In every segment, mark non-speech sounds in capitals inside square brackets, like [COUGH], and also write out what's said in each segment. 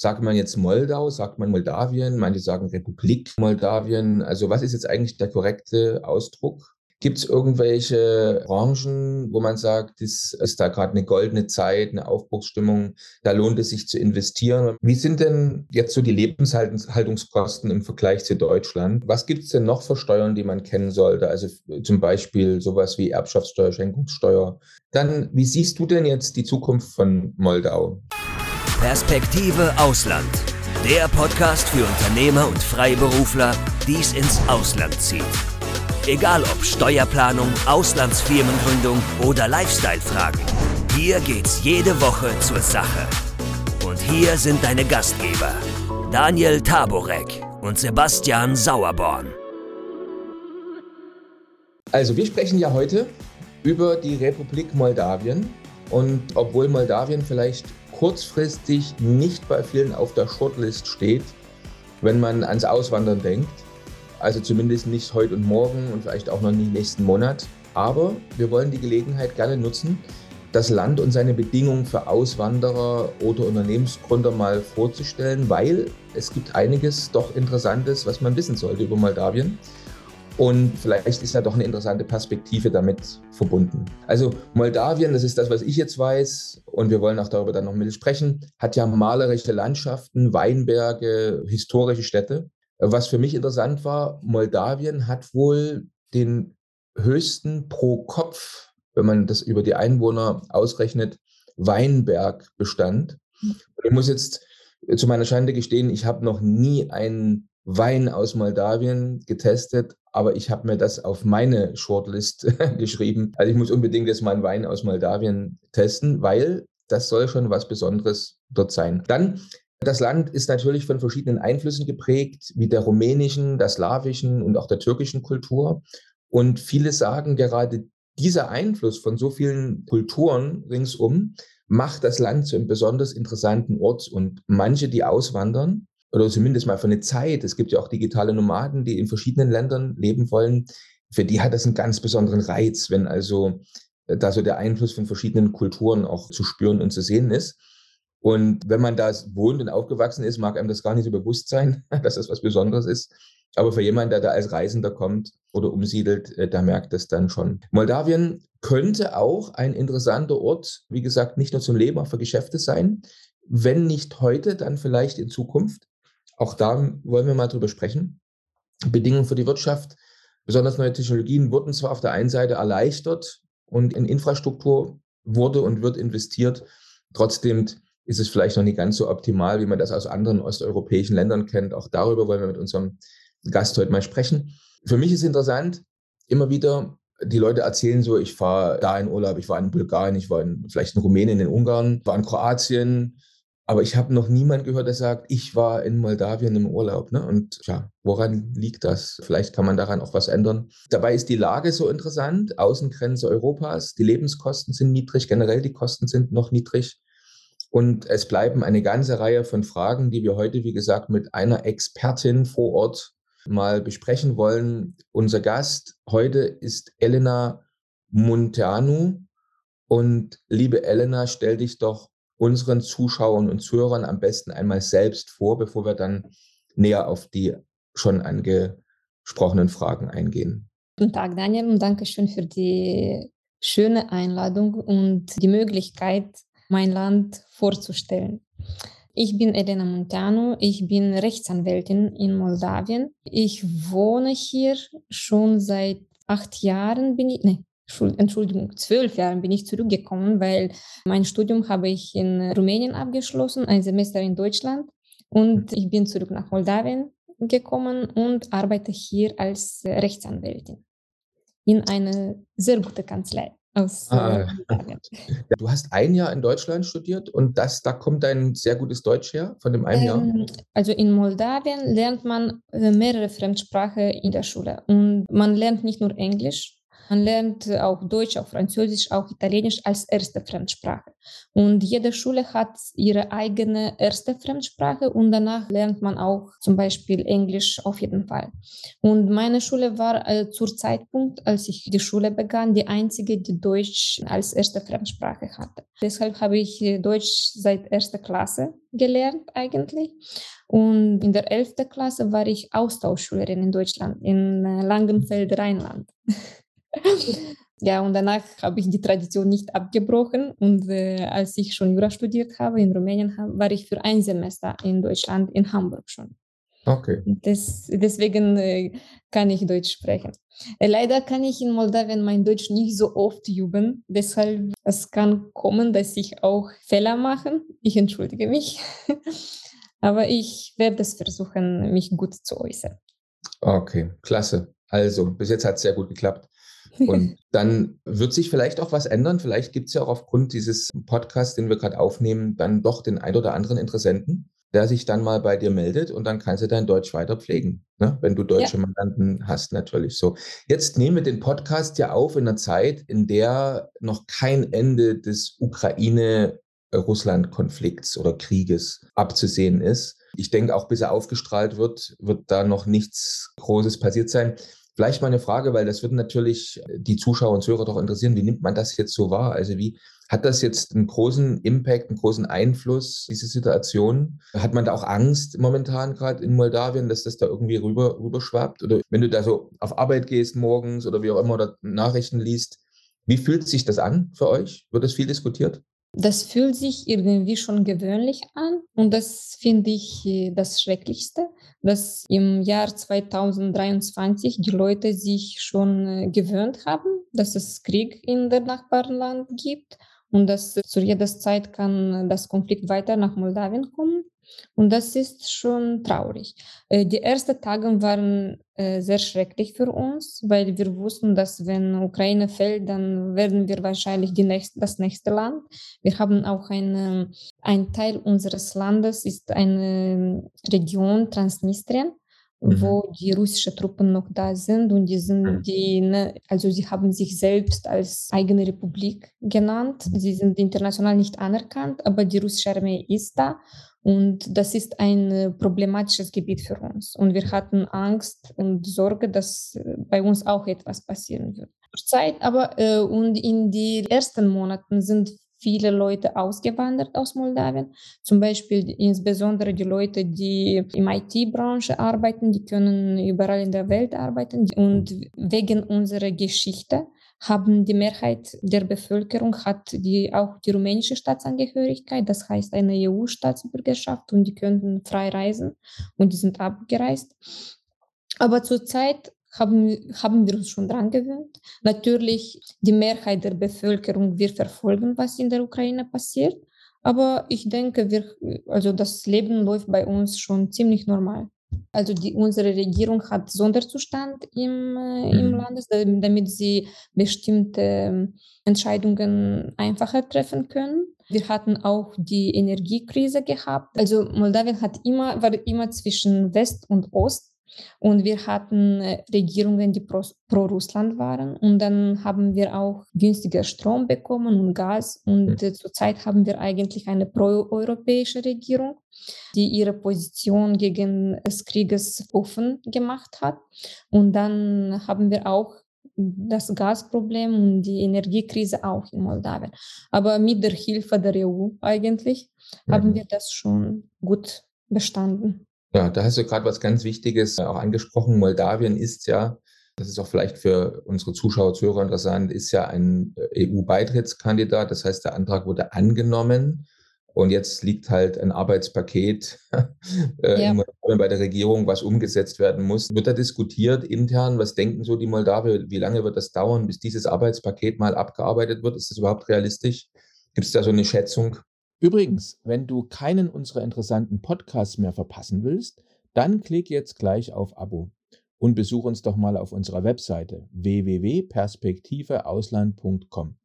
Sagt man jetzt Moldau, sagt man Moldawien, manche sagen Republik Moldawien. Also was ist jetzt eigentlich der korrekte Ausdruck? Gibt es irgendwelche Branchen, wo man sagt, das ist da gerade eine goldene Zeit, eine Aufbruchsstimmung, da lohnt es sich zu investieren? Wie sind denn jetzt so die Lebenshaltungskosten im Vergleich zu Deutschland? Was gibt es denn noch für Steuern, die man kennen sollte? Also zum Beispiel sowas wie Erbschaftssteuer, Schenkungssteuer. Dann, wie siehst du denn jetzt die Zukunft von Moldau? Perspektive Ausland. Der Podcast für Unternehmer und Freiberufler, die es ins Ausland zieht. Egal ob Steuerplanung, Auslandsfirmengründung oder Lifestyle-Fragen. Hier geht's jede Woche zur Sache. Und hier sind deine Gastgeber, Daniel Taborek und Sebastian Sauerborn. Also wir sprechen ja heute über die Republik Moldawien. Und obwohl Moldawien vielleicht kurzfristig nicht bei vielen auf der Shortlist steht, wenn man ans Auswandern denkt, also zumindest nicht heute und morgen und vielleicht auch noch nicht nächsten Monat. Aber wir wollen die Gelegenheit gerne nutzen, das Land und seine Bedingungen für Auswanderer oder Unternehmensgründer mal vorzustellen, weil es gibt einiges doch Interessantes, was man wissen sollte über Moldawien. Und vielleicht ist da doch eine interessante Perspektive damit verbunden. Also Moldawien, das ist das, was ich jetzt weiß, und wir wollen auch darüber dann noch mit sprechen, hat ja malerische Landschaften, Weinberge, historische Städte. Was für mich interessant war, Moldawien hat wohl den höchsten pro Kopf, wenn man das über die Einwohner ausrechnet, Weinbergbestand. Hm. Ich muss jetzt zu meiner Schande gestehen, ich habe noch nie einen Wein aus Moldawien getestet, aber ich habe mir das auf meine Shortlist [LAUGHS] geschrieben. Also ich muss unbedingt jetzt mal einen Wein aus Moldawien testen, weil das soll schon was Besonderes dort sein. Dann das Land ist natürlich von verschiedenen Einflüssen geprägt, wie der rumänischen, der slawischen und auch der türkischen Kultur. Und viele sagen gerade, dieser Einfluss von so vielen Kulturen ringsum macht das Land zu einem besonders interessanten Ort. Und manche, die auswandern, oder zumindest mal für eine Zeit, es gibt ja auch digitale Nomaden, die in verschiedenen Ländern leben wollen, für die hat das einen ganz besonderen Reiz, wenn also äh, da so der Einfluss von verschiedenen Kulturen auch zu spüren und zu sehen ist. Und wenn man da wohnt und aufgewachsen ist, mag einem das gar nicht so bewusst sein, [LAUGHS] dass das was Besonderes ist. Aber für jemanden, der da als Reisender kommt oder umsiedelt, äh, der merkt das dann schon. Moldawien könnte auch ein interessanter Ort, wie gesagt, nicht nur zum Leben, auch für Geschäfte sein. Wenn nicht heute, dann vielleicht in Zukunft. Auch da wollen wir mal drüber sprechen. Bedingungen für die Wirtschaft, besonders neue Technologien wurden zwar auf der einen Seite erleichtert und in Infrastruktur wurde und wird investiert. Trotzdem ist es vielleicht noch nicht ganz so optimal, wie man das aus anderen osteuropäischen Ländern kennt. Auch darüber wollen wir mit unserem Gast heute mal sprechen. Für mich ist interessant, immer wieder, die Leute erzählen so, ich fahre da in Urlaub, ich war in Bulgarien, ich war in, vielleicht in Rumänien, in Ungarn, war in Kroatien, aber ich habe noch niemand gehört, der sagt, ich war in Moldawien im Urlaub. Ne? Und ja, woran liegt das? Vielleicht kann man daran auch was ändern. Dabei ist die Lage so interessant, Außengrenze Europas, die Lebenskosten sind niedrig, generell die Kosten sind noch niedrig. Und es bleiben eine ganze Reihe von Fragen, die wir heute, wie gesagt, mit einer Expertin vor Ort mal besprechen wollen. Unser Gast heute ist Elena Munteanu. Und liebe Elena, stell dich doch unseren Zuschauern und Zuhörern am besten einmal selbst vor, bevor wir dann näher auf die schon angesprochenen Fragen eingehen. Guten Tag, Daniel, und danke schön für die schöne Einladung und die Möglichkeit, mein Land vorzustellen. Ich bin Elena Montano, ich bin Rechtsanwältin in Moldawien. Ich wohne hier schon seit acht Jahren, bin ich, nee, Entschuldigung, zwölf Jahren bin ich zurückgekommen, weil mein Studium habe ich in Rumänien abgeschlossen, ein Semester in Deutschland und ich bin zurück nach Moldawien gekommen und arbeite hier als Rechtsanwältin in einer sehr guten Kanzlei. Aus, ah, [LAUGHS] du hast ein Jahr in Deutschland studiert und das, da kommt dein sehr gutes Deutsch her von dem einen ähm, Jahr? Also in Moldawien lernt man äh, mehrere Fremdsprachen in der Schule und man lernt nicht nur Englisch, Man lernt auch Deutsch, auch Französisch, auch Italienisch als erste Fremdsprache. Und jede Schule hat ihre eigene erste Fremdsprache und danach lernt man auch zum Beispiel Englisch auf jeden Fall. Und meine Schule war äh, zur Zeitpunkt, als ich die Schule begann, die einzige, die Deutsch als erste Fremdsprache hatte. Deshalb habe ich äh, Deutsch seit erster Klasse gelernt eigentlich. Und in der 11. Klasse war ich Austauschschülerin in Deutschland, in äh, Langenfeld, Rheinland. [LAUGHS] ja, und danach habe ich die Tradition nicht abgebrochen. Und äh, als ich schon Jura studiert habe in Rumänien, war ich für ein Semester in Deutschland, in Hamburg schon. Okay. Das, deswegen äh, kann ich Deutsch sprechen. Äh, leider kann ich in Moldawien mein Deutsch nicht so oft üben. Deshalb es kann kommen, dass ich auch Fehler mache. Ich entschuldige mich. [LAUGHS] Aber ich werde es versuchen, mich gut zu äußern. Okay, klasse. Also, bis jetzt hat es sehr gut geklappt. Und [LAUGHS] dann wird sich vielleicht auch was ändern. Vielleicht gibt es ja auch aufgrund dieses Podcasts, den wir gerade aufnehmen, dann doch den ein oder anderen Interessenten, der sich dann mal bei dir meldet und dann kannst du dein Deutsch weiter pflegen, ne? wenn du deutsche ja. Mandanten hast, natürlich so. Jetzt nehmen wir den Podcast ja auf in einer Zeit, in der noch kein Ende des Ukraine-Russland-Konflikts oder Krieges abzusehen ist. Ich denke, auch bis er aufgestrahlt wird, wird da noch nichts Großes passiert sein. Vielleicht mal eine Frage, weil das wird natürlich die Zuschauer und Zuhörer doch interessieren. Wie nimmt man das jetzt so wahr? Also wie hat das jetzt einen großen Impact, einen großen Einfluss, diese Situation? Hat man da auch Angst momentan gerade in Moldawien, dass das da irgendwie rüber, rüberschwappt? Oder wenn du da so auf Arbeit gehst morgens oder wie auch immer oder Nachrichten liest, wie fühlt sich das an für euch? Wird das viel diskutiert? Das fühlt sich irgendwie schon gewöhnlich an und das finde ich äh, das Schrecklichste, dass im Jahr 2023 die Leute sich schon äh, gewöhnt haben, dass es Krieg in der Nachbarland gibt und dass zu jeder Zeit kann das Konflikt weiter nach Moldawien kommen. Und das ist schon traurig. Äh, die ersten Tage waren äh, sehr schrecklich für uns, weil wir wussten, dass wenn Ukraine fällt, dann werden wir wahrscheinlich nächste, das nächste Land. Wir haben auch eine, ein Teil unseres Landes ist eine Region Transnistrien mhm. wo die russischen Truppen noch da sind und die sind mhm. die, ne, also sie haben sich selbst als eigene Republik genannt. Sie sind international nicht anerkannt, aber die russische Armee ist da und das ist ein problematisches Gebiet für uns. Und wir hatten Angst und Sorge, dass bei uns auch etwas passieren wird. Zeit aber äh, und in den ersten Monaten sind viele Leute ausgewandert aus Moldawien. Zum Beispiel insbesondere die Leute, die im IT-Branche arbeiten, die können überall in der Welt arbeiten. Und wegen unserer Geschichte haben die Mehrheit der Bevölkerung hat die auch die rumänische Staatsangehörigkeit, das heißt eine EU-Staatsbürgerschaft und die könnten frei reisen und die sind abgereist. Aber zurzeit haben, haben wir uns schon dran gewöhnt. Natürlich, die Mehrheit der Bevölkerung wird verfolgen, was in der Ukraine passiert. Aber ich denke, wir, also das Leben läuft bei uns schon ziemlich normal. Also die, unsere Regierung hat Sonderzustand im, äh, im mhm. Land, damit sie bestimmte ähm, Entscheidungen einfacher treffen können. Wir hatten auch die Energiekrise gehabt. Also Moldawien hat immer, war immer zwischen West und Ost. Und wir hatten äh, Regierungen, die pro, pro, Russland waren. Und dann haben wir auch günstiger Strom bekommen und Gas. Und mhm. zurzeit haben wir eigentlich eine proeuropäische Regierung, die ihre Position gegen des Krieges offen gemacht hat. Und dann haben wir auch das Gasproblem und die Energiekrise auch in Moldawien. Aber mit der Hilfe der EU eigentlich mhm. haben wir das schon gut bestanden. Ja, da hast du gerade was ganz Wichtiges auch angesprochen. Moldawien ist ja, das ist auch vielleicht für unsere Zuschauer, Zuhörer interessant, ist ja ein äh, EU-Beitrittskandidat. Das heißt, der Antrag wurde angenommen. Und jetzt liegt halt ein Arbeitspaket [LAUGHS] äh, ja. bei der Regierung, was umgesetzt werden muss. Wird da diskutiert intern? Was denken so die Moldawier? Wie lange wird das dauern, bis dieses Arbeitspaket mal abgearbeitet wird? Ist das überhaupt realistisch? Gibt es da so eine Schätzung? Übrigens, wenn du keinen unserer interessanten Podcasts mehr verpassen willst, dann klick jetzt gleich auf Abo und besuch uns doch mal auf unserer Webseite www.perspektiveausland.com.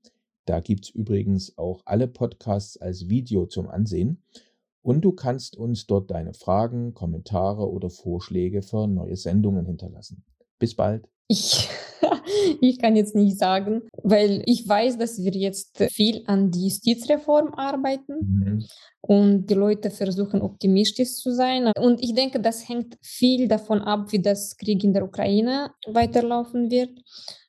Da gibt's übrigens auch alle Podcasts als Video zum Ansehen und du kannst uns dort deine Fragen, Kommentare oder Vorschläge für neue Sendungen hinterlassen. Bis bald. Ich [LAUGHS] ich kann jetzt nicht sagen, weil ich weiß, dass wir jetzt viel an die Justizreform arbeiten. Mhm. Und die Leute versuchen optimistisch zu sein. Und ich denke, das hängt viel davon ab, wie das Krieg in der Ukraine weiterlaufen wird.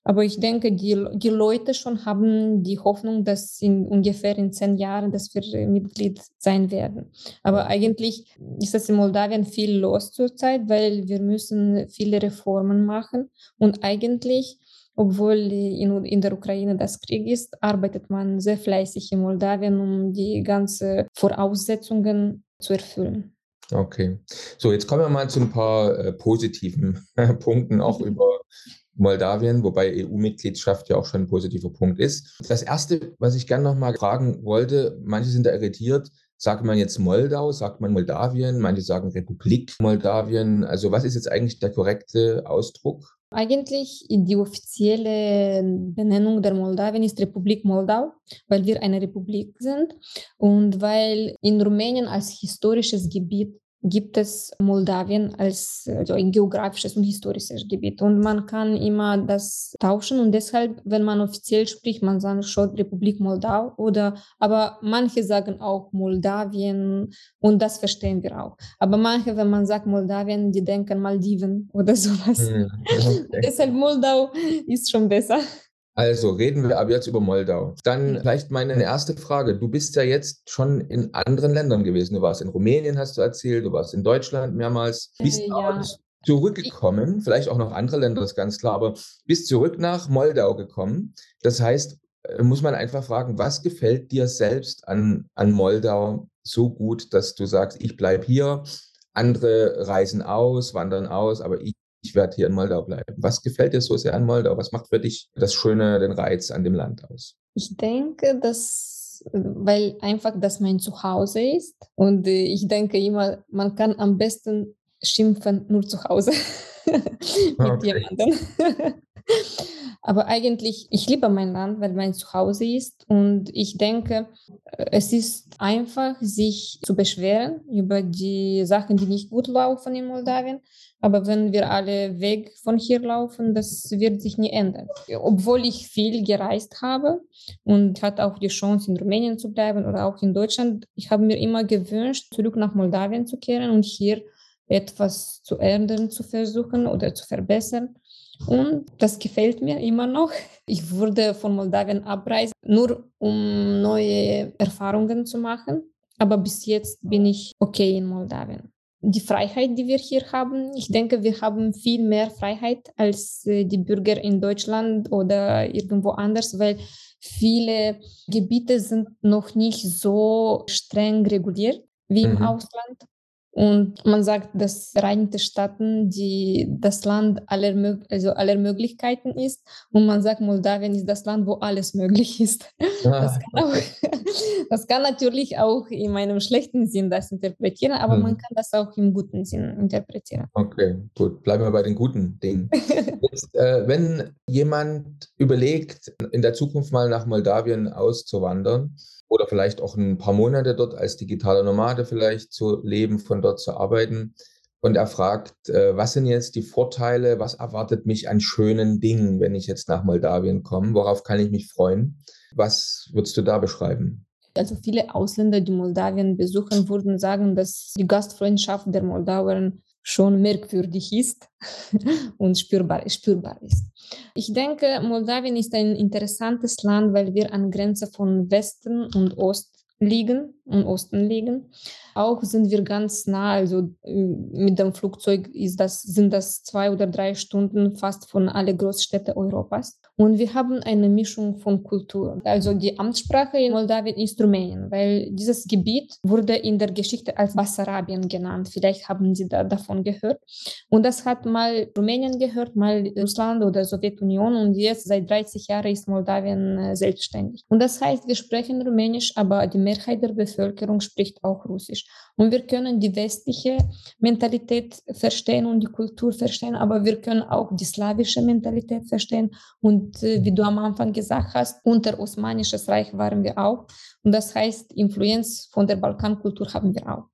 Aber ich denke, die, die Leute schon haben die Hoffnung, dass in ungefähr in zehn Jahren, dass wir Mitglied sein werden. Aber eigentlich ist es in Moldawien viel los zurzeit, weil wir müssen viele Reformen machen. Und eigentlich, obwohl in, in der Ukraine das Krieg ist, arbeitet man sehr fleißig in Moldawien, um die ganzen Voraussetzungen zu erfüllen. Okay. So, jetzt kommen wir mal zu ein paar äh, positiven [LAUGHS] Punkten auch über Moldawien, wobei EU-Mitgliedschaft ja auch schon ein positiver Punkt ist. Das Erste, was ich gerne noch mal fragen wollte, manche sind da irritiert, sagt man jetzt Moldau, sagt man Moldawien, manche sagen Republik Moldawien. Also was ist jetzt eigentlich der korrekte Ausdruck? Eigentlich die offizielle Benennung der Moldawien ist Republik Moldau, weil wir eine Republik sind. Und weil in Rumänien als historisches Gebiet gibt es Moldawien als also ein geografisches und historisches Gebiet. Und man kann immer das tauschen und deshalb, wenn man offiziell spricht, man sagt schon Republik Moldau oder, aber manche sagen auch Moldawien und das verstehen wir auch. Aber manche, wenn man sagt Moldawien, die denken Maldiven oder sowas. Hm, okay. [LAUGHS] deshalb Moldau ist schon besser. Also reden wir ab jetzt über Moldau. Dann vielleicht meine erste Frage. Du bist ja jetzt schon in anderen Ländern gewesen. Du warst in Rumänien, hast du erzählt, du warst in Deutschland mehrmals. Bist äh, ja. zurückgekommen, vielleicht auch noch andere Länder, das ist ganz klar, aber bist zurück nach Moldau gekommen. Das heißt, äh, muss man einfach fragen, was gefällt dir selbst an, an Moldau so gut, dass du sagst, ich bleibe hier, andere reisen aus, wandern aus, aber ich ich werde hier in Moldau bleiben. Was gefällt dir so sehr an Moldau? Was macht für dich das Schöne, den Reiz an dem Land aus? Ich denke, dass, weil einfach das mein Zuhause ist und äh, ich denke immer, man kann am besten schimpfen nur zu Hause [LAUGHS] mit okay. jemandem. [LAUGHS] Aber eigentlich, ich liebe mein Land, weil mein Zuhause ist. Und ich denke, es ist einfach, sich zu beschweren über die Sachen, die nicht gut laufen in Moldawien. Aber wenn wir alle weg von hier laufen, das wird sich nie ändern. Obwohl ich viel gereist habe und hatte auch die Chance, in Rumänien zu bleiben oder auch in Deutschland, ich habe mir immer gewünscht, zurück nach Moldawien zu kehren und hier etwas zu ändern, zu versuchen oder zu verbessern. Und das gefällt mir immer noch. Ich würde von Moldawien abreisen, nur um neue Erfahrungen zu machen. Aber bis jetzt bin ich okay in Moldawien. Die Freiheit, die wir hier haben, ich denke, wir haben viel mehr Freiheit als äh, die Bürger in Deutschland oder irgendwo anders, weil viele Gebiete sind noch nicht so streng reguliert wie im mhm. Ausland. Und man sagt, dass Vereinigte Staaten die, das Land aller, also aller Möglichkeiten ist. Und man sagt, Moldawien ist das Land, wo alles möglich ist. Ah, das, kann auch, [LAUGHS] das, kann natürlich auch in einem schlechten Sinn das interpretieren, aber hm. man kann das auch im guten Sinn interpretieren. Okay, gut. Bleiben wir bei den guten Dingen. [LAUGHS] Jetzt, äh, wenn jemand überlegt, in der Zukunft mal nach Moldawien auszuwandern, oder vielleicht auch ein paar Monate dort als digitaler Nomade vielleicht zu leben, von dort zu arbeiten. Und er fragt, äh, was sind jetzt die Vorteile, was erwartet mich an schönen Dingen, wenn ich jetzt nach Moldawien komme? Worauf kann ich mich freuen? Was würdest du da beschreiben? Also viele Ausländer, die Moldawien besuchen, würden sagen, dass die Gastfreundschaft der Moldauer schon merkwürdig ist [LAUGHS] und spürbar, spürbar ist. Ich denke, Moldawien ist ein interessantes Land, weil wir an Grenze von Westen und Ost liegen, im Osten liegen. Auch sind wir ganz nah, also mit dem Flugzeug ist das, sind das zwei oder drei Stunden fast von alle Großstädten Europas. Und wir haben eine Mischung von Kulturen. Also die Amtssprache in Moldawien ist Rumänien, weil dieses Gebiet wurde in der Geschichte als Bassarabien genannt. Vielleicht haben Sie da davon gehört. Und das hat mal Rumänien gehört, mal Russland oder Sowjetunion und jetzt seit 30 Jahren ist Moldawien äh, selbstständig. Und das heißt, wir sprechen Rumänisch, aber die Mehrheit der Bevölkerung spricht auch Russisch. Und wir können die westliche Mentalität verstehen und die Kultur verstehen, aber wir können auch die slawische Mentalität verstehen. Und äh, wie du am Anfang gesagt hast, unter Osmanisches Reich waren wir auch. Und das heißt, Influenz von der Balkankultur haben wir auch.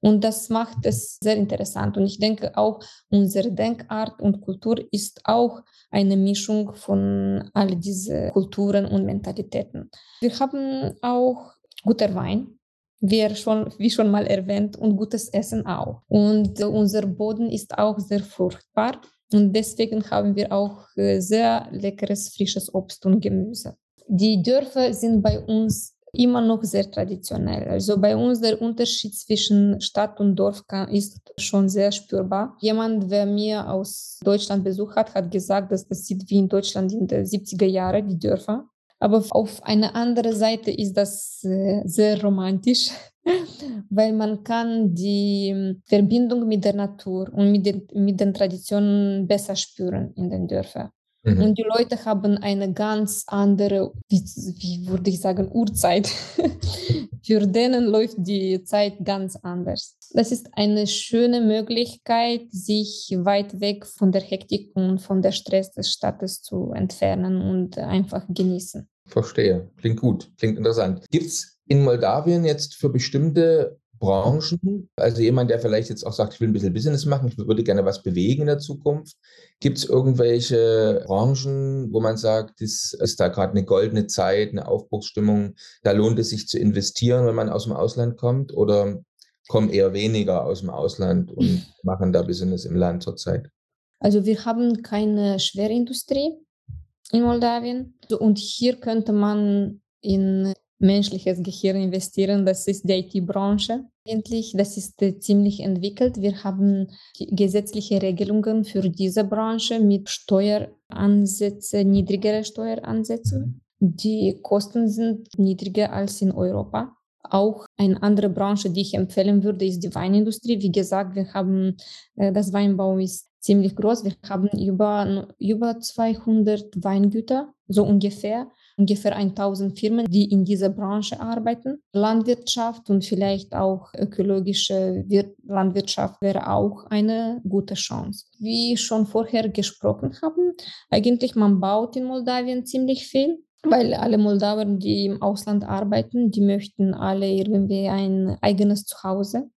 Und das macht es sehr interessant. Und ich denke auch, unsere Denkart und Kultur ist auch eine Mischung von all diesen Kulturen und Mentalitäten. Wir haben auch guter Wein, wie schon, wie schon mal erwähnt, und gutes Essen auch. Und unser Boden ist auch sehr fruchtbar. Und deswegen haben wir auch äh, sehr leckeres, frisches Obst und Gemüse. Die Dörfer sind bei uns immer noch sehr traditionell. Also bei uns der Unterschied zwischen Stadt und Dorf ist schon sehr spürbar. Jemand, der mir aus Deutschland besucht hat, hat gesagt, dass das sieht wie in Deutschland in den 70er Jahren, die Dörfer. Aber auf einer anderen Seite ist das äh, sehr romantisch, [LAUGHS] weil man kann die ähm, Verbindung mit der Natur und mit den, mit den Traditionen besser spüren in den Dörfern. Mhm. Und die Leute haben eine ganz andere, wie, wie würde ich sagen, Uhrzeit. [LAUGHS] Für denen läuft die Zeit ganz anders. Das ist eine schöne Möglichkeit, sich weit weg von der Hektik und von der Stress des Staates zu entfernen und einfach genießen. Verstehe. Klingt gut. Klingt interessant. Gibt es in Moldawien jetzt für bestimmte Branchen? Also jemand, der vielleicht jetzt auch sagt, ich will ein bisschen Business machen, ich würde gerne was bewegen in der Zukunft. Gibt es irgendwelche Branchen, wo man sagt, das ist da gerade eine goldene Zeit, eine Aufbruchsstimmung, da lohnt es sich zu investieren, wenn man aus dem Ausland kommt? Oder kommen eher weniger aus dem Ausland und [SNIFFS] machen da Business im Land zurzeit? Also wir haben keine Schwerindustrie in Moldawien und hier könnte man in menschliches Gehirn investieren. Das ist die IT-Branche. Eigentlich, das ist äh, ziemlich entwickelt. Wir haben gesetzliche Regelungen für diese Branche mit Steueransätzen, niedrigere Steueransätze. Mhm. Die Kosten sind niedriger als in Europa. Auch eine andere Branche, die ich empfehlen würde, ist die Weinindustrie. Wie gesagt, wir haben, äh, das Weinbau ist ziemlich groß. Wir haben über, über 200 Weingüter, so ungefähr ungefähr 1000 Firmen, die in dieser Branche arbeiten. Landwirtschaft und vielleicht auch ökologische Landwirtschaft wäre auch eine gute Chance. Wie schon vorher gesprochen haben, eigentlich man baut in Moldawien ziemlich viel weil alle Moldawer, die im Ausland arbeiten, die möchten alle irgendwie ein eigenes Zuhause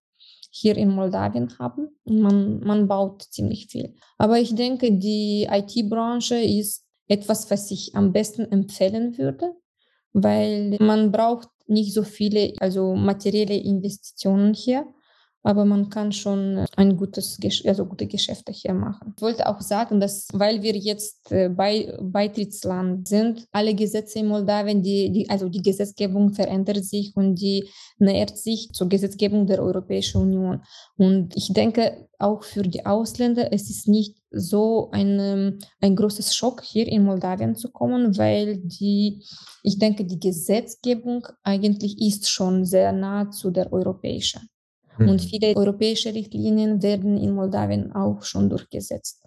hier in Moldawien haben. Man, man baut ziemlich viel. Aber ich denke, die IT-Branche ist etwas, was ich am besten empfehlen würde, weil man braucht nicht so viele, also materielle Investitionen hier aber man kann schon ein gutes, also gute Geschäfte hier machen. Ich wollte auch sagen, dass, weil wir jetzt äh, bei Beitrittsland sind, alle Gesetze in Moldawien, die, die, also die Gesetzgebung verändert sich und die nähert sich zur Gesetzgebung der Europäischen Union. Und ich denke, auch für die Ausländer, es ist nicht so ein, ein großes Schock, hier in Moldawien zu kommen, weil die, ich denke, die Gesetzgebung eigentlich ist schon sehr nah zu der europäischen. Mhm. Und viele europäische Richtlinien werden in Moldawien auch schon durchgesetzt.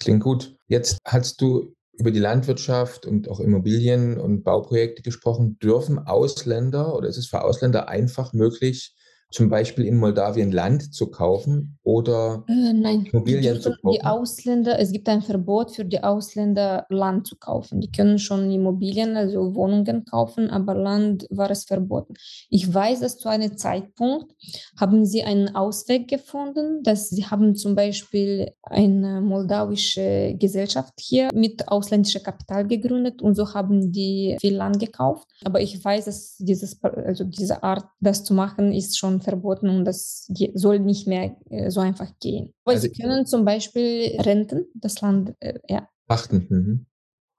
Klingt gut. Jetzt hast du über die Landwirtschaft und auch Immobilien und Bauprojekte gesprochen. Dürfen Ausländer oder ist es für Ausländer einfach möglich, zum Beispiel in Moldawien Land zu kaufen oder äh, nein, Immobilien zu kaufen? Die Ausländer, es gibt ein Verbot für die Ausländer, Land zu kaufen. Die können schon Immobilien, also Wohnungen kaufen, aber Land war es verboten. Ich weiß, dass zu einem Zeitpunkt haben sie einen Ausweg gefunden, dass sie haben zum Beispiel eine moldawische Gesellschaft hier mit ausländischem Kapital gegründet und so haben die viel Land gekauft. Aber ich weiß, dass dieses, also diese Art, das zu machen, ist schon verboten und das soll nicht mehr äh, so einfach gehen. Aber also, Sie können zum Beispiel Renten, das Land, äh, ja. Achten. Mhm.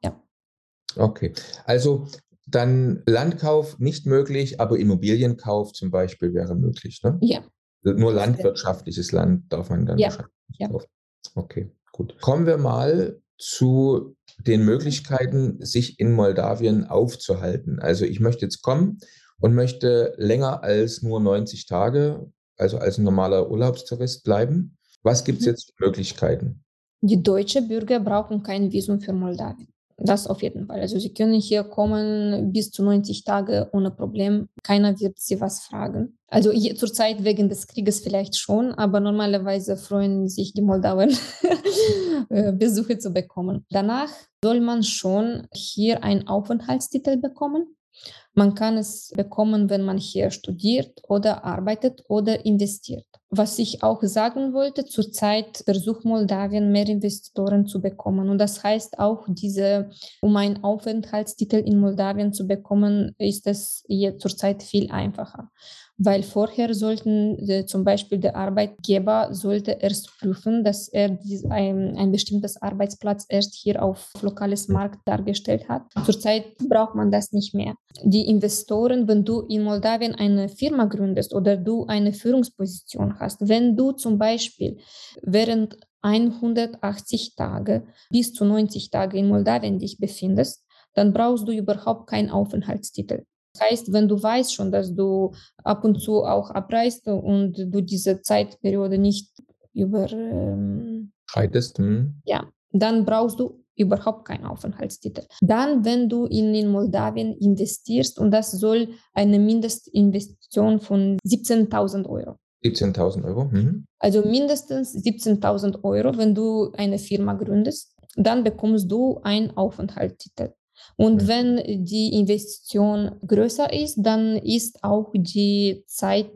Ja. Okay. Also dann Landkauf nicht möglich, aber Immobilienkauf zum Beispiel wäre möglich, ne? Ja. Nur landwirtschaftliches Land darf man dann ja. ja. kaufen. Okay, gut. Kommen wir mal zu den Möglichkeiten, sich in Moldawien aufzuhalten. Also ich möchte jetzt kommen und möchte länger als nur 90 Tage, also als ein normaler Urlaubstourist bleiben. Was gibt es mhm. jetzt für Möglichkeiten? Die deutschen Bürger brauchen kein Visum für Moldawien. Das auf jeden Fall. Also sie können hier kommen bis zu 90 Tage ohne Problem. Keiner wird sie was fragen. Also zurzeit wegen des Krieges vielleicht schon, aber normalerweise freuen sich die Moldauer, [LAUGHS] äh, Besuche zu bekommen. Danach soll man schon hier einen Aufenthaltstitel bekommen. Man kann es bekommen, wenn man hier studiert oder arbeitet oder investiert. Was ich auch sagen wollte, zurzeit versucht Moldawien mehr Investoren zu bekommen. Und das heißt auch, diese, um einen Aufenthaltstitel in Moldawien zu bekommen, ist es jetzt zurzeit viel einfacher weil vorher sollten äh, zum Beispiel der Arbeitgeber sollte erst prüfen, dass er dies, ein, ein bestimmtes Arbeitsplatz erst hier auf lokales Markt dargestellt hat. Zurzeit braucht man das nicht mehr. Die Investoren, wenn du in Moldawien eine Firma gründest oder du eine Führungsposition hast, wenn du zum Beispiel während 180 Tage bis zu 90 Tage in Moldawien dich befindest, dann brauchst du überhaupt keinen Aufenthaltstitel. Das heißt, wenn du weißt schon, dass du ab und zu auch abreist und du diese Zeitperiode nicht überschreitest, ähm, hm. ja, dann brauchst du überhaupt keinen Aufenthaltstitel. Dann, wenn du in, in Moldawien investierst, und das soll eine Mindestinvestition von 17.000 Euro. 17.000 Euro. Mhm. Also mindestens 17.000 Euro, wenn du eine Firma gründest, dann bekommst du einen Aufenthaltstitel. Und mhm. wenn die Investition größer ist, dann ist auch die Zeit,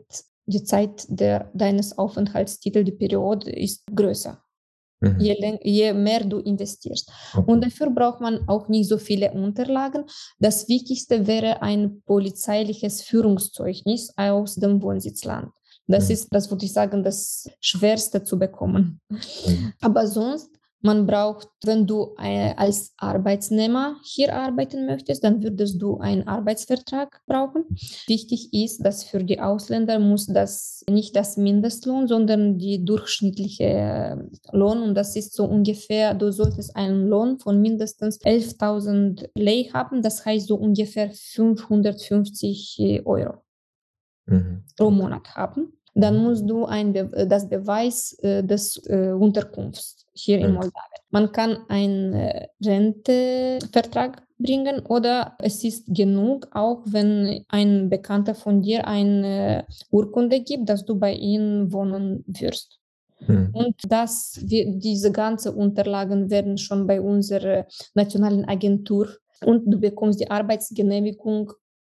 die Zeit der, deines Aufenthaltstitels, die Periode ist größer. Mhm. Je, je, mehr du investierst. Okay. Und dafür braucht man auch nicht so viele Unterlagen. Das Wichtigste wäre ein polizeiliches Führungszeugnis aus dem Wohnsitzland. Das mhm. ist, das würde ich sagen, das Schwerste zu bekommen. Mhm. Aber sonst man braucht, wenn du äh, als Arbeitsnehmer hier arbeiten möchtest, dann würdest du einen Arbeitsvertrag brauchen. Wichtig ist, dass für die Ausländer muss das nicht das Mindestlohn, sondern die durchschnittliche äh, Lohn und das ist so ungefähr, du solltest einen Lohn von mindestens 11.000 Lei haben, das heißt so ungefähr 550 Euro mhm. pro Monat haben. Dann musst du ein Be das Beweis äh, des äh, Unterkunfts hier in Moldawien. Man kann einen äh, Rentevertrag bringen oder es ist genug, auch wenn ein Bekannter von dir eine Urkunde gibt, dass du bei ihm wohnen wirst. Mhm. Und das, wir, diese ganzen Unterlagen werden schon bei unserer nationalen Agentur und du bekommst die Arbeitsgenehmigung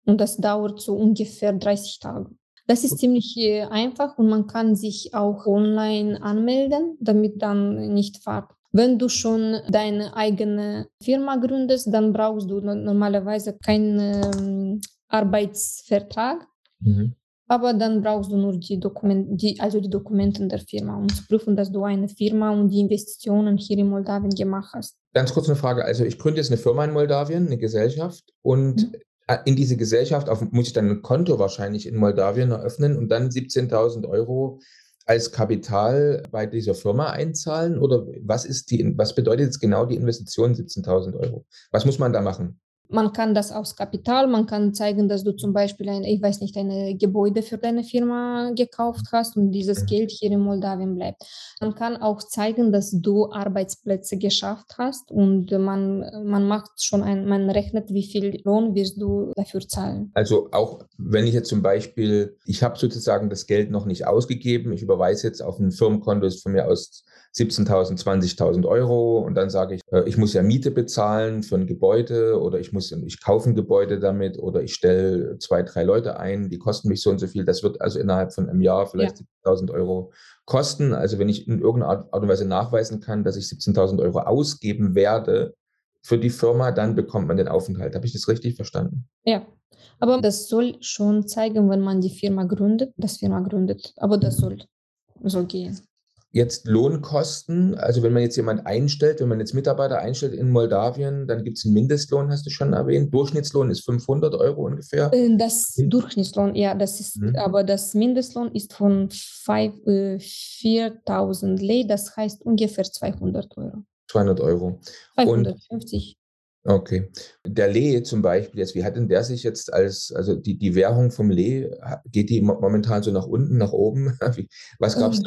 und das dauert so ungefähr 30 Tage. Das ist ziemlich äh, einfach und man kann sich auch online anmelden, damit dann nicht fahrt. Wenn du schon deine eigene Firma gründest, dann brauchst du normalerweise keinen ähm, Arbeitsvertrag. Mhm. Aber dann brauchst du nur die Dokumente, die, also die Dokumente der Firma, um zu prüfen, dass du eine Firma und die Investitionen hier in Moldawien gemacht hast. Ganz kurz eine Frage. Also ich gründe jetzt eine Firma in Moldawien, eine Gesellschaft und mhm. Äh, in diese Gesellschaft, auf, muss ich dann ein Konto wahrscheinlich in Moldawien eröffnen und dann 17.000 Euro als Kapital bei dieser Firma einzahlen? Oder was ist die, was bedeutet jetzt genau die Investition 17.000 Euro? Was muss man da machen? Man kann das aus Kapital, man kann zeigen, dass du zum Beispiel ein, ich weiß nicht, ein Gebäude für deine Firma gekauft hast und dieses Geld hier in Moldawien bleibt. Man kann auch zeigen, dass du Arbeitsplätze geschafft hast und man, man macht schon ein, man rechnet, wie viel Lohn wirst du dafür zahlen. Also auch wenn ich jetzt zum Beispiel, ich habe sozusagen das Geld noch nicht ausgegeben, ich überweise jetzt auf ein Firmenkonto, ist von mir aus 17.000, 20.000 Euro und dann sage ich, äh, ich muss ja Miete bezahlen für ein Gebäude oder ich muss, ich kaufe ein Gebäude damit oder ich stelle zwei, drei Leute ein, die kosten mich so und so viel. Das wird also innerhalb von einem Jahr vielleicht ja. 17.000 Euro kosten. Also wenn ich in irgendeiner Art und Weise nachweisen kann, dass ich 17.000 Euro ausgeben werde für die Firma, dann bekommt man den Aufenthalt. Habe ich das richtig verstanden? Ja, aber das soll schon zeigen, wenn man die Firma gründet, das Firma gründet. Aber das soll, soll gehen. Jetzt Lohnkosten, also wenn man jetzt jemand einstellt, wenn man jetzt Mitarbeiter einstellt in Moldawien, dann gibt es einen Mindestlohn, hast du schon erwähnt. Durchschnittslohn ist 500 Euro ungefähr. Äh, das Durchschnittslohn, ja, das ist, mhm. aber das Mindestlohn ist von 4.000 äh, Lei, das heißt ungefähr 200 Euro. 200 Euro. 250. Okay. Der Lee zum Beispiel, jetzt, wie hat denn der sich jetzt als, also die, die Währung vom Lee, geht die momentan so nach unten, nach oben? [LAUGHS] Was gab es?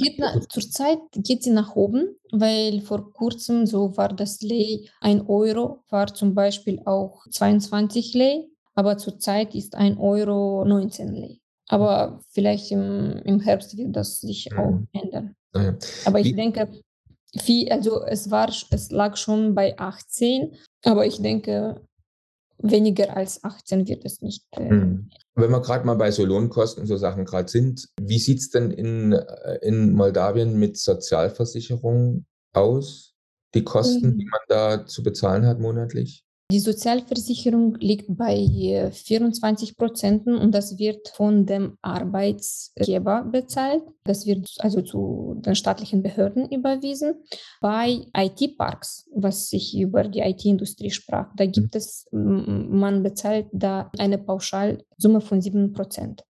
Zurzeit geht sie nach oben, weil vor kurzem so war das Lee, ein Euro war zum Beispiel auch 22 Lee, aber zurzeit ist ein Euro 19 Lee. Aber vielleicht im, im Herbst wird das sich mhm. auch ändern. Ja. Aber ich wie, denke, viel, also es war, es lag schon bei 18, aber ich denke, weniger als 18 wird es nicht. Äh, hm. Wenn wir gerade mal bei so Lohnkosten und so Sachen gerade sind, wie sieht es denn in, äh, in Moldawien mit Sozialversicherung aus? Die Kosten, mhm. die man da zu bezahlen hat monatlich? Die Sozialversicherung liegt bei 24 äh, Prozent und das wird von dem Arbeitsgeber bezahlt. Das wird also zu den staatlichen Behörden überwiesen. Bei IT-Parks, was ich über die IT-Industrie sprach, da gibt es, man bezahlt da eine Pauschalsumme von 7 Prozent.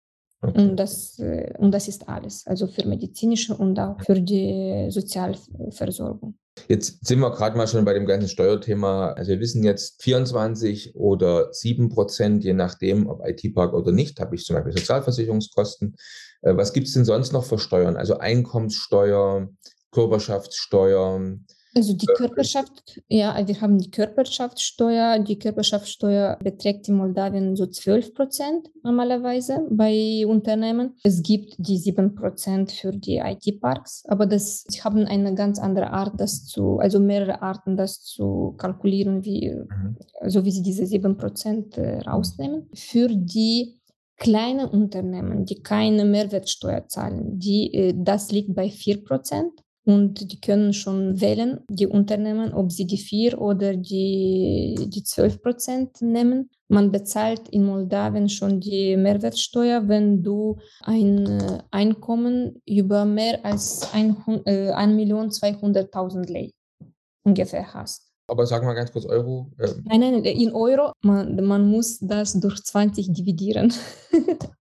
Und, das, äh, und das ist alles, also für medizinische und auch für die Sozialversorgung. Jetzt sind wir gerade mal schon bei dem ganzen Steuerthema. Also wir wissen jetzt 24 oder 7 Prozent, je nachdem, ob IT-Park oder nicht, habe ich zum Beispiel Sozialversicherungskosten. Äh, was gibt es denn sonst noch für Steuern? Also Einkommenssteuer, Körperschaftssteuer, also die Körperschaft, ja, wir haben die Körperschaftssteuer. Die Körperschaftssteuer beträgt in Moldawien so 12 Prozent normalerweise bei Unternehmen. Es gibt die 7 Prozent für die IT-Parks, aber das, sie haben eine ganz andere Art, das zu, also mehrere Arten, das zu kalkulieren, wie, mhm. also wie sie diese 7 Prozent äh, rausnehmen. Für die kleinen Unternehmen, die keine Mehrwertsteuer zahlen, die, äh, das liegt bei 4 Prozent und die können schon wählen, die Unternehmen, ob sie die 4 oder die, die 12 Prozent nehmen. Man bezahlt in Moldawien schon die Mehrwertsteuer, wenn du ein äh, Einkommen über mehr als 1.200.000 äh, Lei ungefähr hast. Aber sagen wir ganz kurz Euro. Ähm. Nein, nein, in Euro, man, man muss das durch 20 dividieren. [LAUGHS]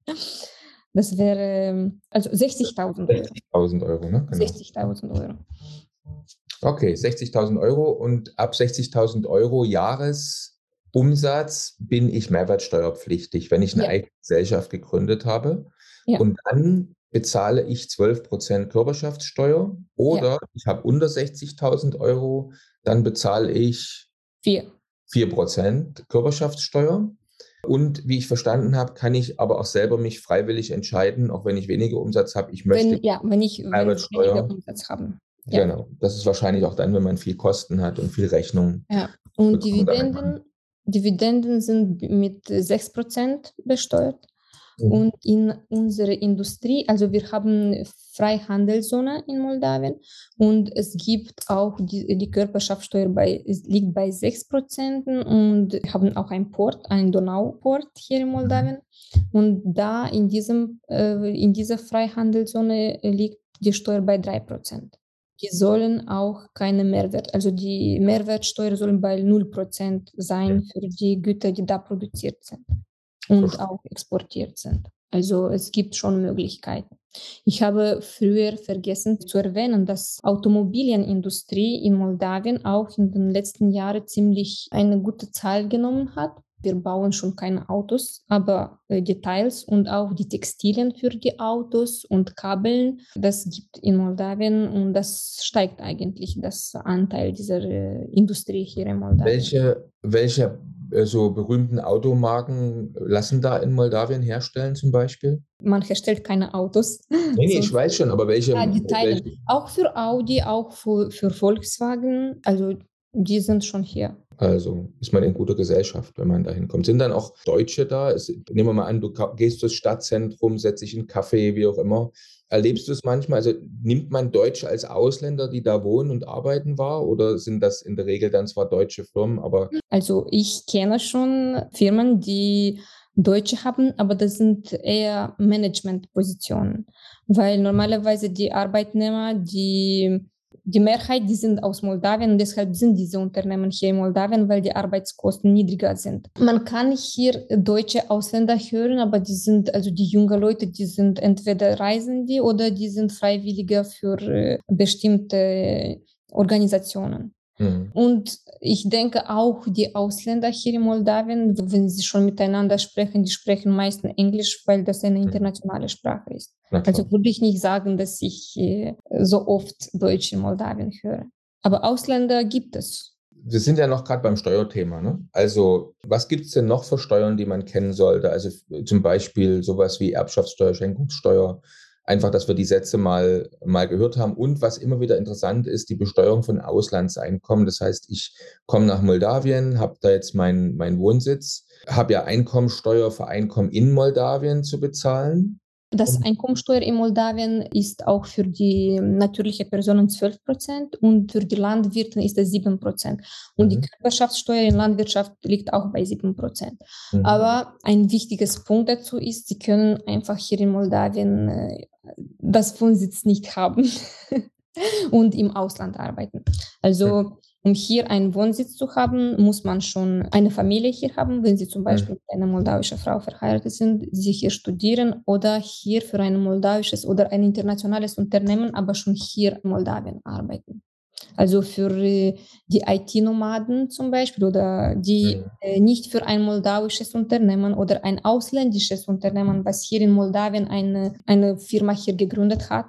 Das wäre also 60.000 Euro. 60.000 Euro, ne? Genau. 60.000 Euro. Okay, 60.000 Euro und ab 60.000 Euro Jahresumsatz bin ich mehrwertsteuerpflichtig, wenn ich eine ja. eigene Gesellschaft gegründet habe. Ja. Und dann bezahle ich 12% Körperschaftssteuer oder ja. ich habe unter 60.000 Euro, dann bezahle ich 4. 4% Körperschaftssteuer. Und wie ich verstanden habe, kann ich aber auch selber mich freiwillig entscheiden, auch wenn ich weniger Umsatz habe. Ich möchte wenn, ja, wenn ich Mehrwertsteuer. weniger Umsatz haben. Ja. Genau. Das ist wahrscheinlich auch dann, wenn man viel Kosten hat und viel Rechnung. Ja. Und Dividenden, Dividenden sind mit 6% besteuert. Mhm. Und in unserer Industrie, also wir haben Freihandelszone in Moldawien und es gibt auch die, die Körperschaftssteuer bei, liegt bei 6% und wir haben auch ein Port, ein Donauport hier in Moldawien und da in, diesem, äh, in dieser Freihandelszone liegt die Steuer bei 3%. Die sollen auch keine Mehrwert, also die Mehrwertsteuer sollen bei 0% sein für die Güter, die da produziert sind und auch exportiert sind. Also es gibt schon Möglichkeiten. Ich habe früher vergessen zu erwähnen, dass Automobilienindustrie in Moldawien auch in den letzten Jahren ziemlich eine gute Zahl genommen hat. Wir bauen schon keine Autos, aber äh, Details und auch die Textilien für die Autos und Kabeln, das gibt in Moldawien und das steigt eigentlich, das Anteil dieser äh, Industrie hier in Moldawien. Welche, welche so berühmten Automarken lassen da in Moldawien herstellen zum Beispiel? Man herstellt keine Autos. Nee, nee, ich weiß schon, aber welche? Ja, die Teile. Welche? Auch für Audi, auch für, für Volkswagen. Also die sind schon hier. Also ist man in guter Gesellschaft, wenn man da hinkommt. Sind dann auch Deutsche da? Es, nehmen wir mal an, du gehst durchs Stadtzentrum, setzt dich in einen Café, wie auch immer. Erlebst du es manchmal? Also nimmt man Deutsche als Ausländer, die da wohnen und arbeiten wahr? Oder sind das in der Regel dann zwar deutsche Firmen, aber. Also ich kenne schon Firmen, die Deutsche haben, aber das sind eher Managementpositionen. Weil normalerweise die Arbeitnehmer, die die Mehrheit, die sind aus Moldawien und deshalb sind diese Unternehmen hier in Moldawien, weil die Arbeitskosten niedriger sind. Man kann hier deutsche Ausländer hören, aber die sind, also die jungen Leute, die sind entweder reisen die oder die sind Freiwillige für äh, bestimmte Organisationen. Mhm. Und ich denke auch, die Ausländer hier in Moldawien, wenn sie schon miteinander sprechen, die sprechen meistens Englisch, weil das eine mhm. internationale Sprache ist. Also würde ich nicht sagen, dass ich äh, so oft Deutsch in Moldawien höre. Aber Ausländer gibt es. Wir sind ja noch gerade beim Steuerthema. Ne? Also, was gibt es denn noch für Steuern, die man kennen sollte? Also zum Beispiel sowas wie Erbschaftssteuer, Schenkungssteuer, Einfach, dass wir die Sätze mal, mal gehört haben. Und was immer wieder interessant ist, die Besteuerung von Auslandseinkommen. Das heißt, ich komme nach Moldawien, habe da jetzt meinen mein Wohnsitz, habe ja Einkommensteuer für Einkommen in Moldawien zu bezahlen. Das Einkommensteuer in Moldawien ist auch für die natürliche Personen 12 Prozent und für die Landwirte ist es 7 Prozent. Und mhm. die Körperschaftssteuer in Landwirtschaft liegt auch bei 7 Prozent. Mhm. Aber ein wichtiges Punkt dazu ist, sie können einfach hier in Moldawien äh, das Wohnsitz nicht haben [LAUGHS] und im Ausland arbeiten. Also um hier einen Wohnsitz zu haben, muss man schon eine Familie hier haben, wenn Sie zum Beispiel mit einer moldawischen Frau verheiratet sind, Sie hier studieren oder hier für ein moldawisches oder ein internationales Unternehmen, aber schon hier in Moldawien arbeiten. Also für äh, die IT-Nomaden zum Beispiel oder die äh, nicht für ein moldawisches Unternehmen oder ein ausländisches Unternehmen, was hier in Moldawien eine, eine Firma hier gegründet hat,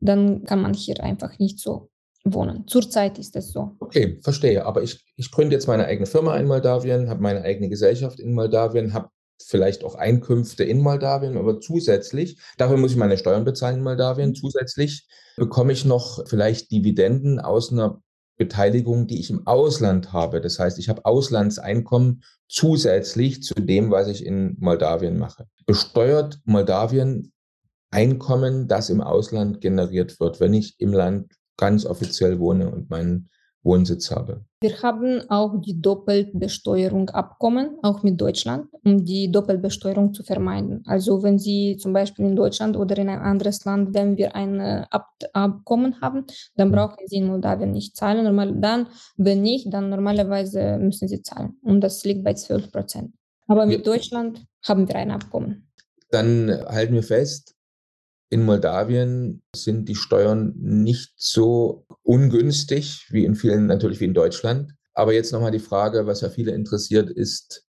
dann kann man hier einfach nicht so wohnen. Zurzeit ist es so. Okay, verstehe. Aber ich, ich gründe jetzt meine eigene Firma in Moldawien, habe meine eigene Gesellschaft in Moldawien, habe vielleicht auch Einkünfte in Moldawien, aber zusätzlich, dafür muss ich meine Steuern bezahlen in Moldawien, mhm. zusätzlich bekomme ich noch vielleicht Dividenden aus einer Beteiligung, die ich im Ausland habe. Das heißt, ich habe Auslandseinkommen zusätzlich zu dem, was ich in Moldawien mache. Besteuert Moldawien Einkommen, das im Ausland generiert wird, wenn ich im Land ganz offiziell wohne und meinen Wohnsitz habe. Wir haben auch die Doppelbesteuerung Abkommen, auch mit Deutschland, um die Doppelbesteuerung zu vermeiden. Also wenn Sie zum Beispiel in Deutschland oder in ein anderes Land, wenn wir ein äh, Ab Abkommen haben, dann brauchen Sie in Moldawien nicht zahlen. Normal, dann, wenn nicht, dann normalerweise müssen Sie zahlen. Und das liegt bei 12 Prozent. Aber mit. Deutschland haben wir ein Abkommen. Dann halten wir fest, in Moldawien sind die Steuern nicht so ungünstig wie in vielen, natürlich wie in Deutschland. Aber jetzt nochmal die Frage, was ja viele interessiert, ist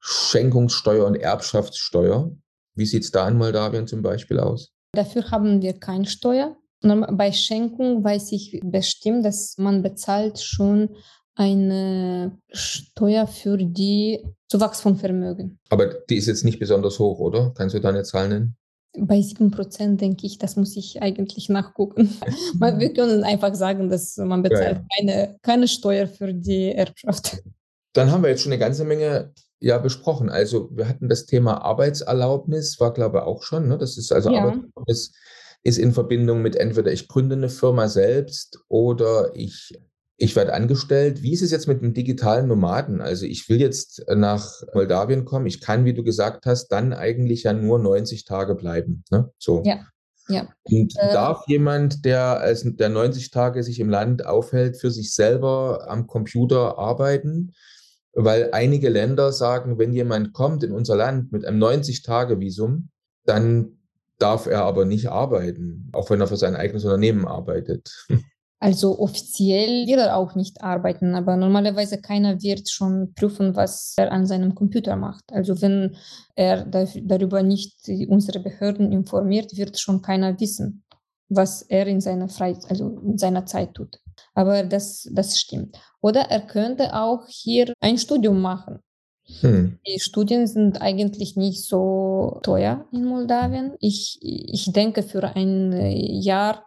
Schenkungssteuer und Erbschaftssteuer. Wie sieht es da in Moldawien zum Beispiel aus? Dafür haben wir keine Steuer. Bei Schenkung weiß ich bestimmt, dass man bezahlt schon eine Steuer für die Zuwachs von Vermögen. Aber die ist jetzt nicht besonders hoch, oder? Kannst du da eine Zahl nennen? Bei 7% denke ich, das muss ich eigentlich nachgucken. [LAUGHS] Wir können einfach sagen, dass man bezahlt ja. keine, keine Steuer für die Erbschaft. Dann haben wir jetzt schon eine ganze Menge ja besprochen. Also wir hatten das Thema Arbeitserlaubnis, war glaube ich auch schon. Ne? Das ist also ja. Arbeitserlaubnis ist in Verbindung mit entweder ich gründe eine Firma selbst oder ich ich werde angestellt. Wie ist es jetzt mit dem digitalen Nomaden? Also ich will jetzt nach Moldawien kommen. Ich kann, wie du gesagt hast, dann eigentlich ja nur 90 Tage bleiben. Ne? So. Ja. Ja. Und äh, darf jemand, der als der 90 Tage sich im Land aufhält, für sich selber am Computer arbeiten? Weil einige Länder sagen, wenn jemand kommt in unser Land mit einem 90-Tage-Visum, dann darf er aber nicht arbeiten, auch wenn er für sein eigenes Unternehmen arbeitet. [LAUGHS] Also offiziell wird er auch nicht arbeiten, aber normalerweise keiner wird schon prüfen, was er an seinem Computer macht. Also wenn er darüber nicht unsere Behörden informiert, wird schon keiner wissen, was er in seiner Freizeit, also in seiner Zeit tut. Aber das, das stimmt. Oder er könnte auch hier ein Studium machen. Hm. Die Studien sind eigentlich nicht so teuer in Moldawien. Ich, ich denke, für ein Jahr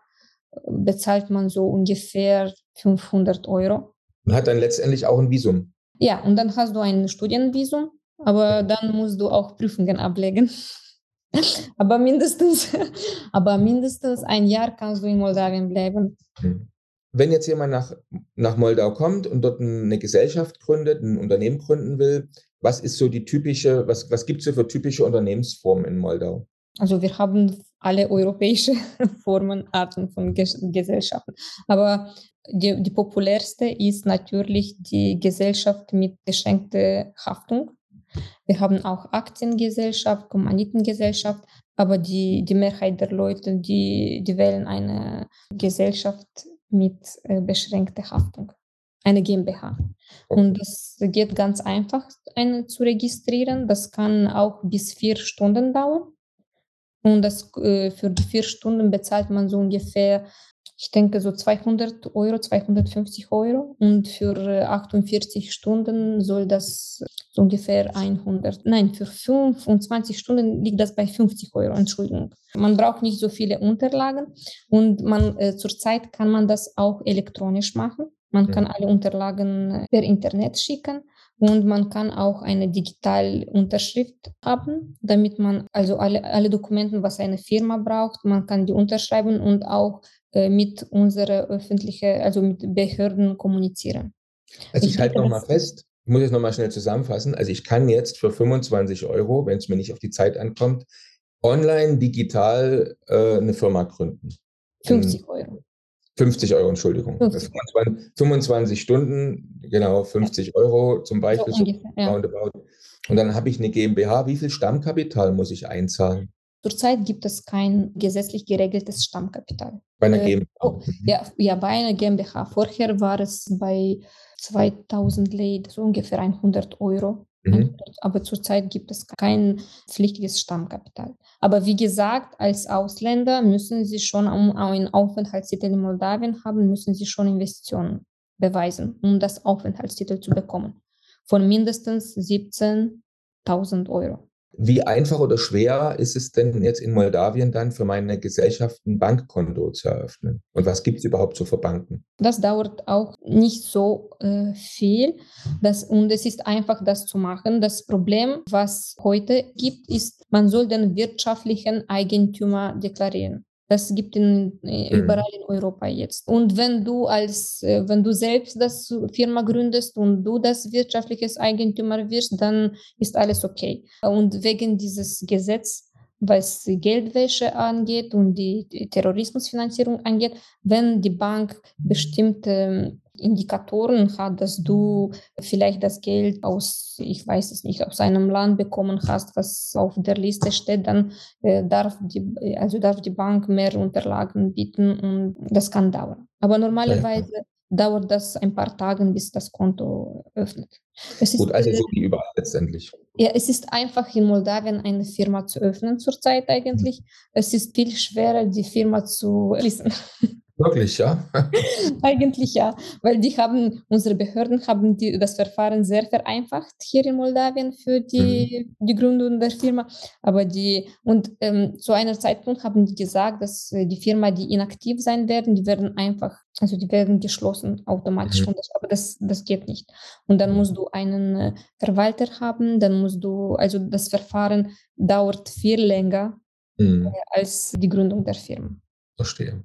bezahlt man so ungefähr 500 Euro. Und hat dann letztendlich auch ein Visum. Ja, und dann hast du ein Studienvisum, aber dann musst du auch Prüfungen ablegen. [LAUGHS] aber, mindestens, [LAUGHS] aber mindestens ein Jahr kannst du in Moldawien bleiben. Hm. Wenn jetzt jemand nach, nach Moldau kommt und dort eine Gesellschaft gründet, ein Unternehmen gründen will, was ist so die typische, was, was gibt es so für typische Unternehmensformen in Moldau? Also wir haben alle europäische [LAUGHS] Formen, Arten von Gesellschaften. Aber die, die populärste ist natürlich die Gesellschaft mit geschenkter Haftung. Wir haben auch Aktiengesellschaft, Kommanditengesellschaft, aber die, die Mehrheit der Leute, die, die wählen eine Gesellschaft mit äh, beschränkter Haftung, eine GmbH. Und das geht ganz einfach, eine zu registrieren. Das kann auch bis vier Stunden dauern. Und das, äh, für die vier Stunden bezahlt man so ungefähr, ich denke, so 200 Euro, 250 Euro. Und für 48 Stunden soll das so ungefähr 100. Nein, für 25 Stunden liegt das bei 50 Euro, Entschuldigung. Man braucht nicht so viele Unterlagen und man, äh, zurzeit kann man das auch elektronisch machen. Man kann alle Unterlagen äh, per Internet schicken und man kann auch eine digitale Unterschrift haben, damit man also alle, alle Dokumente, was eine Firma braucht, man kann die unterschreiben und auch äh, mit unserer öffentlichen, also mit Behörden kommunizieren. Also ich, ich halte nochmal fest, ich muss jetzt nochmal schnell zusammenfassen. Also ich kann jetzt für 25 Euro, wenn es mir nicht auf die Zeit ankommt, online digital äh, eine Firma gründen. 50 Euro. 50 Euro, Entschuldigung. 50. 25 Stunden, genau, 50 ja. Euro zum Beispiel. So ungefähr, ja. Und dann habe ich eine GmbH. Wie viel Stammkapital muss ich einzahlen? Zurzeit gibt es kein gesetzlich geregeltes Stammkapital. Bei einer GmbH? Äh, oh, ja, ja, bei einer GmbH. Vorher war es bei 2000 Leit so ungefähr 100 Euro. Mhm. Aber zurzeit gibt es kein pflichtiges Stammkapital. Aber wie gesagt, als Ausländer müssen Sie schon, um einen Aufenthaltstitel in Moldawien haben, müssen Sie schon Investitionen beweisen, um das Aufenthaltstitel zu bekommen. Von mindestens 17.000 Euro. Wie einfach oder schwer ist es denn jetzt in Moldawien dann für meine Gesellschaft ein Bankkonto zu eröffnen? Und was gibt es überhaupt so für Banken? Das dauert auch nicht so äh, viel. Das, und es ist einfach, das zu machen. Das Problem, was heute gibt, ist, man soll den wirtschaftlichen Eigentümer deklarieren. Das gibt in, äh, mhm. überall in Europa jetzt. Und wenn du als, äh, wenn du selbst das Firma gründest und du das wirtschaftliches Eigentümer wirst, dann ist alles okay. Und wegen dieses Gesetzes was Geldwäsche angeht und die Terrorismusfinanzierung angeht, wenn die Bank bestimmte Indikatoren hat, dass du vielleicht das Geld aus, ich weiß es nicht, aus einem Land bekommen hast, was auf der Liste steht, dann äh, darf, die, also darf die Bank mehr Unterlagen bieten und das kann dauern. Aber normalerweise ja. dauert das ein paar Tage, bis das Konto öffnet. Es Gut, also so wie [LAUGHS] überall letztendlich. Ja, es ist einfach in Moldawien eine Firma zu öffnen zurzeit eigentlich. Es ist viel schwerer, die Firma zu schließen. [LAUGHS] Wirklich, ja? [LAUGHS] Eigentlich ja, weil die haben, unsere Behörden haben die, das Verfahren sehr vereinfacht hier in Moldawien für die, mhm. die Gründung der Firma. Aber die, und ähm, zu einer Zeitpunkt haben die gesagt, dass äh, die Firma, die inaktiv sein werden, die werden einfach, also die werden geschlossen automatisch. Mhm. Das, aber das, das geht nicht. Und dann musst du einen äh, Verwalter haben, dann musst du, also das Verfahren dauert viel länger mhm. äh, als die Gründung der Firma. Verstehe.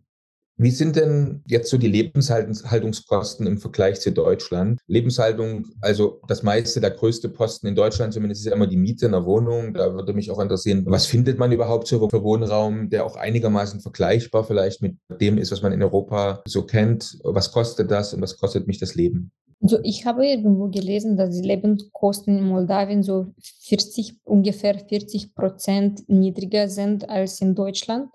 Wie sind denn jetzt so die Lebenshaltungskosten im Vergleich zu Deutschland? Lebenshaltung, also das meiste, der größte Posten in Deutschland zumindest ist ja immer die Miete in der Wohnung. Da würde mich auch interessieren, was findet man überhaupt so für Wohnraum, der auch einigermaßen vergleichbar vielleicht mit dem ist, was man in Europa so kennt? Was kostet das und was kostet mich das Leben? Also ich habe irgendwo gelesen, dass die Lebenskosten in Moldawien so 40, ungefähr 40 Prozent niedriger sind als in Deutschland.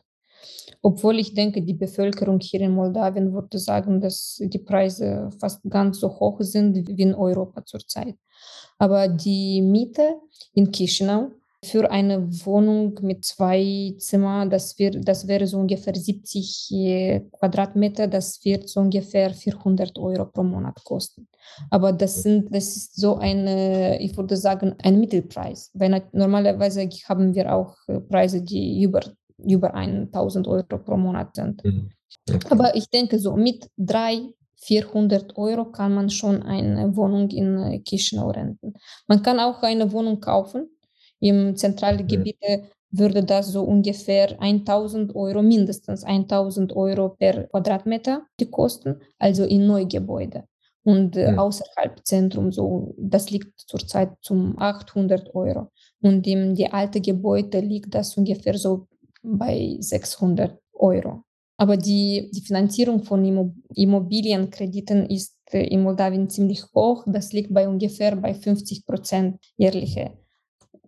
Obwohl ich denke, die Bevölkerung hier in Moldawien würde sagen, dass die Preise fast ganz so hoch sind wie in Europa zurzeit. Aber die Miete in Chisinau für eine Wohnung mit zwei Zimmern, das, wär, das wäre so ungefähr 70 äh, Quadratmeter, das wird so ungefähr 400 Euro pro Monat kosten. Aber das, sind, das ist so eine, ich würde sagen, ein Mittelpreis. Weil normalerweise haben wir auch äh, Preise, die über über 1000 Euro pro Monat sind. Mhm. Okay. Aber ich denke, so mit 300, 400 Euro kann man schon eine Wohnung in äh, Chisinau renten. Man kann auch eine Wohnung kaufen. Im zentralen Gebiet würde das so ungefähr 1000 Euro, mindestens 1000 Euro per Quadratmeter die kosten, also in Neugebäude. Und äh, außerhalb Zentrum, so, das liegt zurzeit zum 800 Euro. Und im die alte Gebäude liegt das ungefähr so bei 600 Euro. Aber die, die Finanzierung von Immobilienkrediten ist äh, in Moldawien ziemlich hoch. Das liegt bei ungefähr bei 50 Prozent jährliche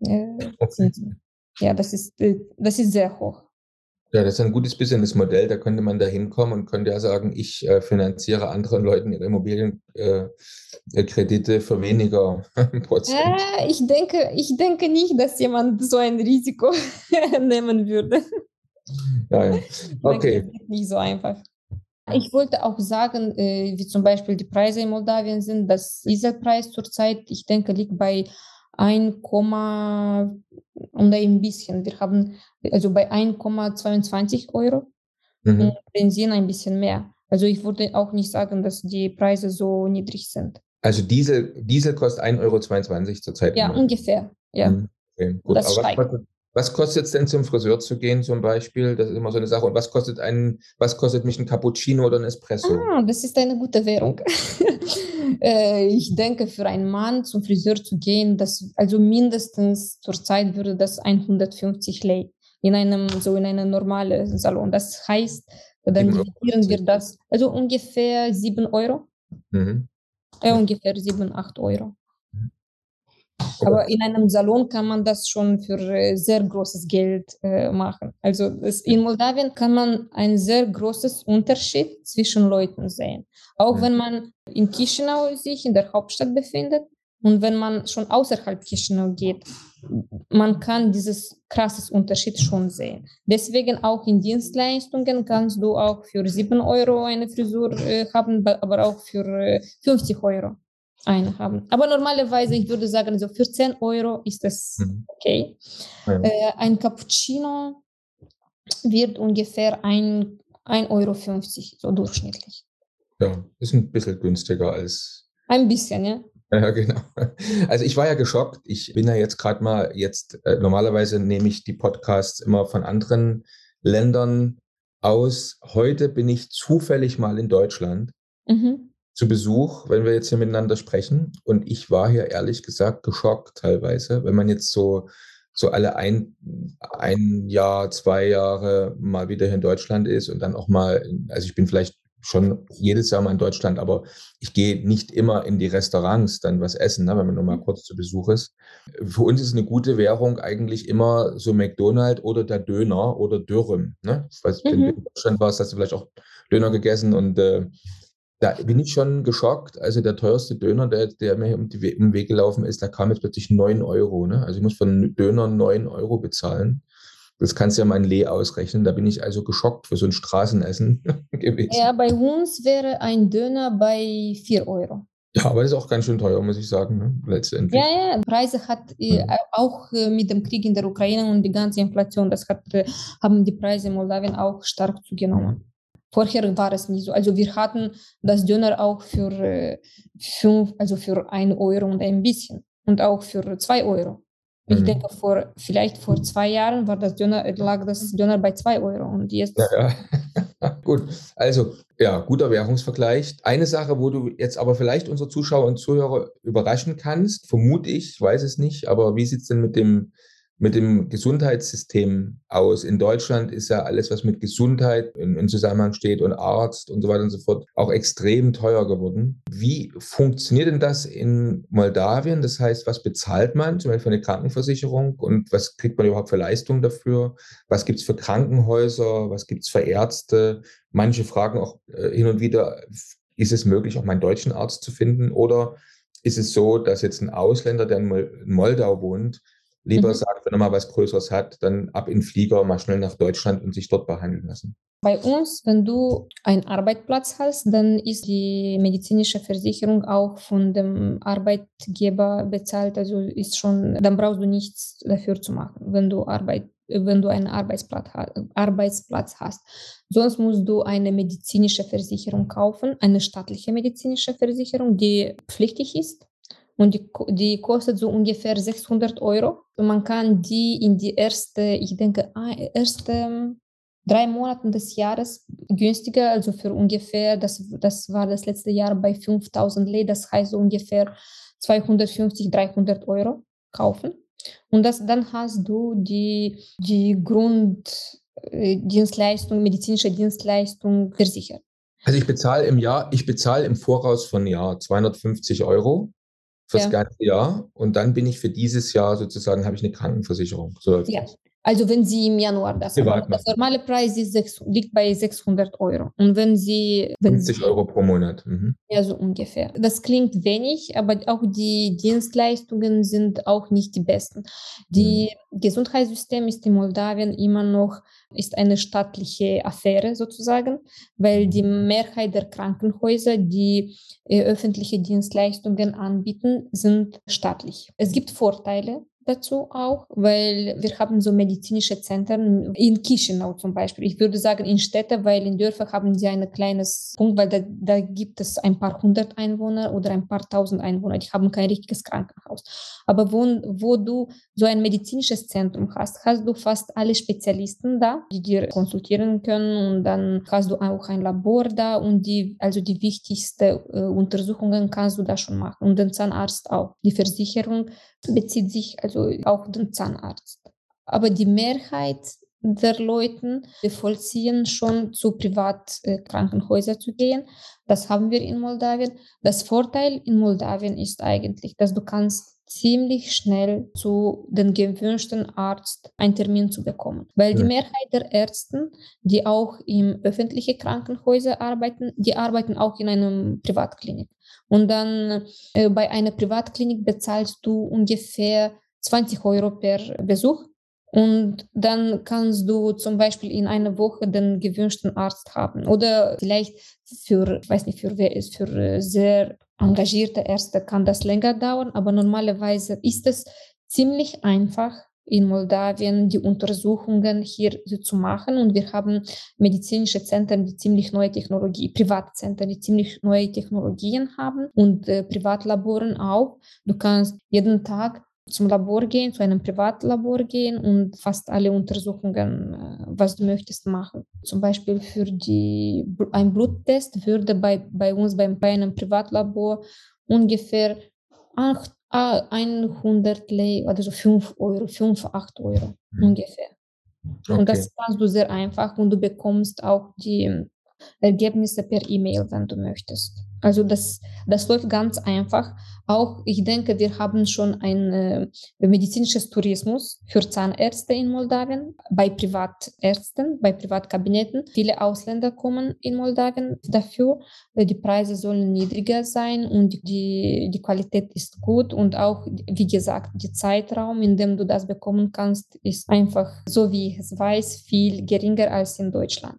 äh, Zinsen. Ja, das ist, äh, das ist sehr hoch. Ja, das ist ein gutes Businessmodell. Da könnte man da hinkommen und könnte ja sagen, ich äh, finanziere anderen Leuten ihre Immobilienkredite äh, für weniger [LAUGHS] Prozent. Äh, ich, denke, ich denke nicht, dass jemand so ein Risiko [LAUGHS] nehmen würde. Ja, ja. [LAUGHS] Okay. Ist nicht so einfach. Ich wollte auch sagen, äh, wie zum Beispiel die Preise in Moldawien sind. Das Dieselpreis zurzeit, ich denke, liegt bei 1, und ein bisschen. Wir haben also bei 1,22 Euro mhm. Benzin ein bisschen mehr. Also ich würde auch nicht sagen, dass die Preise so niedrig sind. Also Diesel, Diesel kostet 1,22 Euro zurzeit. Ja, ungefähr. Ja. Mhm. Okay, gut. Das Aber was, was kostet es denn zum Friseur zu gehen zum Beispiel? Das ist immer so eine Sache. Und was kostet ein, was kostet mich ein Cappuccino oder ein Espresso? Ah, das ist eine gute Währung. [LAUGHS] Äh, ich denke, für einen Mann zum Friseur zu gehen, das, also mindestens zurzeit würde das 150 Lei in einem, so in einem normalen Salon. Das heißt, dann dividieren wir das, also ungefähr 7 Euro. Mhm. Äh, ungefähr 7, 8 Euro. Aber in einem Salon kann man das schon für äh, sehr großes Geld äh, machen. Also es, in Moldawien kann man ein sehr großes Unterschied zwischen Leuten sehen. Auch wenn man in Chisinau sich in der Hauptstadt befindet und wenn man schon außerhalb Chisinau geht, man kann dieses krasses Unterschied schon sehen. Deswegen auch in Dienstleistungen kannst du auch für 7 Euro eine Frisur äh, haben, aber auch für äh, 50 Euro eine haben. Aber normalerweise, ich würde sagen, so für 10 Euro ist das mhm. okay. Ja. Äh, ein Cappuccino wird ungefähr 1,50 Euro, so durchschnittlich. Ja, ist ein bisschen günstiger als. Ein bisschen, ja. [LAUGHS] Ja, genau. Also ich war ja geschockt. Ich bin ja jetzt gerade mal jetzt, äh, normalerweise nehme ich die Podcasts immer von anderen Ländern aus. Heute bin ich zufällig mal in Deutschland. Mhm zu Besuch, wenn wir jetzt hier miteinander sprechen. Und ich war hier ehrlich gesagt geschockt teilweise, wenn man jetzt so, so alle ein, ein Jahr, zwei Jahre mal wieder hier in Deutschland ist und dann auch mal, also ich bin vielleicht schon jedes Jahr mal in Deutschland, aber ich gehe nicht immer in die Restaurants dann was essen, ne, wenn man nur mal kurz zu Besuch ist. Für uns ist eine gute Währung eigentlich immer so McDonald's oder der Döner oder Dürrem. Ne? Ich weiß, mhm. wenn du in Deutschland warst, hast du vielleicht auch Döner gegessen und äh, da bin ich schon geschockt. Also der teuerste Döner, der, der mir um, die, um den Weg gelaufen ist, da kam jetzt plötzlich 9 Euro. Ne? Also ich muss einen Döner 9 Euro bezahlen. Das kannst du ja mal in Lee ausrechnen. Da bin ich also geschockt für so ein Straßenessen [LAUGHS] gewesen. Ja, bei uns wäre ein Döner bei 4 Euro. Ja, aber das ist auch ganz schön teuer, muss ich sagen, ne? letztendlich. Ja, ja, Preise hat äh, ja. auch äh, mit dem Krieg in der Ukraine und die ganze Inflation, das hat, äh, haben die Preise in Moldawien auch stark zugenommen. Vorher war es nicht so. Also wir hatten das Döner auch für äh, fünf, also für ein Euro und ein bisschen und auch für zwei Euro. Ich mhm. denke, vor, vielleicht vor zwei Jahren war das Döner, lag das Döner bei zwei Euro und jetzt. Ja, ja. [LAUGHS] Gut, also ja, guter Währungsvergleich. Eine Sache, wo du jetzt aber vielleicht unsere Zuschauer und Zuhörer überraschen kannst, vermute ich, weiß es nicht, aber wie sieht es denn mit dem mit dem Gesundheitssystem aus. In Deutschland ist ja alles, was mit Gesundheit in, in, Zusammenhang steht und Arzt und so weiter und so fort, auch extrem teuer geworden. Wie funktioniert denn das in Moldawien? Das heißt, was bezahlt man zum Beispiel für eine Krankenversicherung und was kriegt man überhaupt für Leistungen dafür? Was gibt es für Krankenhäuser? Was gibt es für Ärzte? Manche fragen auch äh, hin und wieder, ist es möglich, auch meinen deutschen Arzt zu finden? Oder ist es so, dass jetzt ein Ausländer, der in Moldau wohnt, lieber mhm. sagt, wenn er mal was Größeres hat, dann ab in den Flieger, mal schnell nach Deutschland und sich dort behandeln lassen. Bei uns, wenn du einen Arbeitsplatz hast, dann ist die medizinische Versicherung auch von dem Arbeitgeber bezahlt. Also ist schon, dann brauchst du nichts dafür zu machen, wenn du Arbeit wenn du einen Arbeitsplatz, Arbeitsplatz hast. Sonst musst du eine medizinische Versicherung kaufen, eine staatliche medizinische Versicherung, die pflichtig ist und die, die kostet so ungefähr 600 Euro. Und man kann die in die erste, ich denke, erste drei Monate des Jahres günstiger, also für ungefähr, das, das war das letzte Jahr bei 5000 Lei, das heißt so ungefähr 250, 300 Euro kaufen. Und das, dann hast du die, die Grunddienstleistung, medizinische Dienstleistung versichert. Also ich bezahle im Jahr, ich bezahle im Voraus von Jahr 250 Euro fürs ja. ganze Jahr und dann bin ich für dieses Jahr sozusagen, habe ich eine Krankenversicherung. So ja, Also wenn Sie im Januar das machen. Das normale Preis ist, liegt bei 600 Euro. Und wenn Sie... Wenn 50 Euro pro Monat. Mhm. Ja, so ungefähr. Das klingt wenig, aber auch die Dienstleistungen sind auch nicht die besten. Die mhm. Gesundheitssystem ist in Moldawien immer noch ist eine staatliche Affäre sozusagen, weil die mhm. Mehrheit der Krankenhäuser, die äh, öffentliche Dienstleistungen anbieten, sind staatlich. Es gibt Vorteile dazu auch, weil wir haben so medizinische Zentren in Chisinau zum Beispiel. Ich würde sagen in Städte, weil in Dörfern haben sie ein kleines Punkt, weil da, da gibt es ein paar hundert Einwohner oder ein paar tausend Einwohner. Die haben kein richtiges Krankenhaus. Aber wo, wo du so ein medizinisches Zentrum hast, hast du fast alle Spezialisten da, die dir konsultieren können und dann hast du auch ein Labor da und die, also die wichtigsten äh, Untersuchungen kannst du da schon machen und den Zahnarzt auch. Die Versicherung bezieht sich also auch den Zahnarzt. Aber die Mehrheit der Leute vollziehen schon zu Privatkrankenhäusern zu gehen. Das haben wir in Moldawien. Das Vorteil in Moldawien ist eigentlich, dass du kannst ziemlich schnell zu den gewünschten Arzt einen Termin zu bekommen. Weil ja. die Mehrheit der Ärzte, die auch im öffentlichen Krankenhäuser arbeiten, die arbeiten auch in einem Privatklinik. Und dann äh, bei einer Privatklinik bezahlst du ungefähr 20 Euro per Besuch. Und dann kannst du zum Beispiel in einer Woche den gewünschten Arzt haben. Oder vielleicht für, ich weiß nicht, für wer ist, für äh, sehr engagierte Ärzte kann das länger dauern, aber normalerweise ist es ziemlich einfach, in Moldawien die Untersuchungen hier zu machen. Und wir haben medizinische Zentren, die ziemlich neue Technologie, Privatzentren, die ziemlich neue Technologien haben und äh, Privatlaboren auch. Du kannst jeden Tag zum Labor gehen, zu einem Privatlabor gehen und fast alle Untersuchungen, äh, was du möchtest, machen. Zum Beispiel für die, ein Bluttest würde bei, bei uns bei einem Privatlabor ungefähr 8 100 Lei, also 5 Euro, 5, 8 Euro mhm. ungefähr. Okay. Und das kannst du sehr einfach und du bekommst auch die Ergebnisse per E-Mail, wenn du möchtest. Also das, das läuft ganz einfach. Auch ich denke, wir haben schon ein äh, medizinisches Tourismus für Zahnärzte in Moldawien, bei Privatärzten, bei Privatkabinetten. Viele Ausländer kommen in Moldawien dafür. Äh, die Preise sollen niedriger sein und die, die Qualität ist gut. Und auch, wie gesagt, der Zeitraum, in dem du das bekommen kannst, ist einfach, so wie ich es weiß, viel geringer als in Deutschland.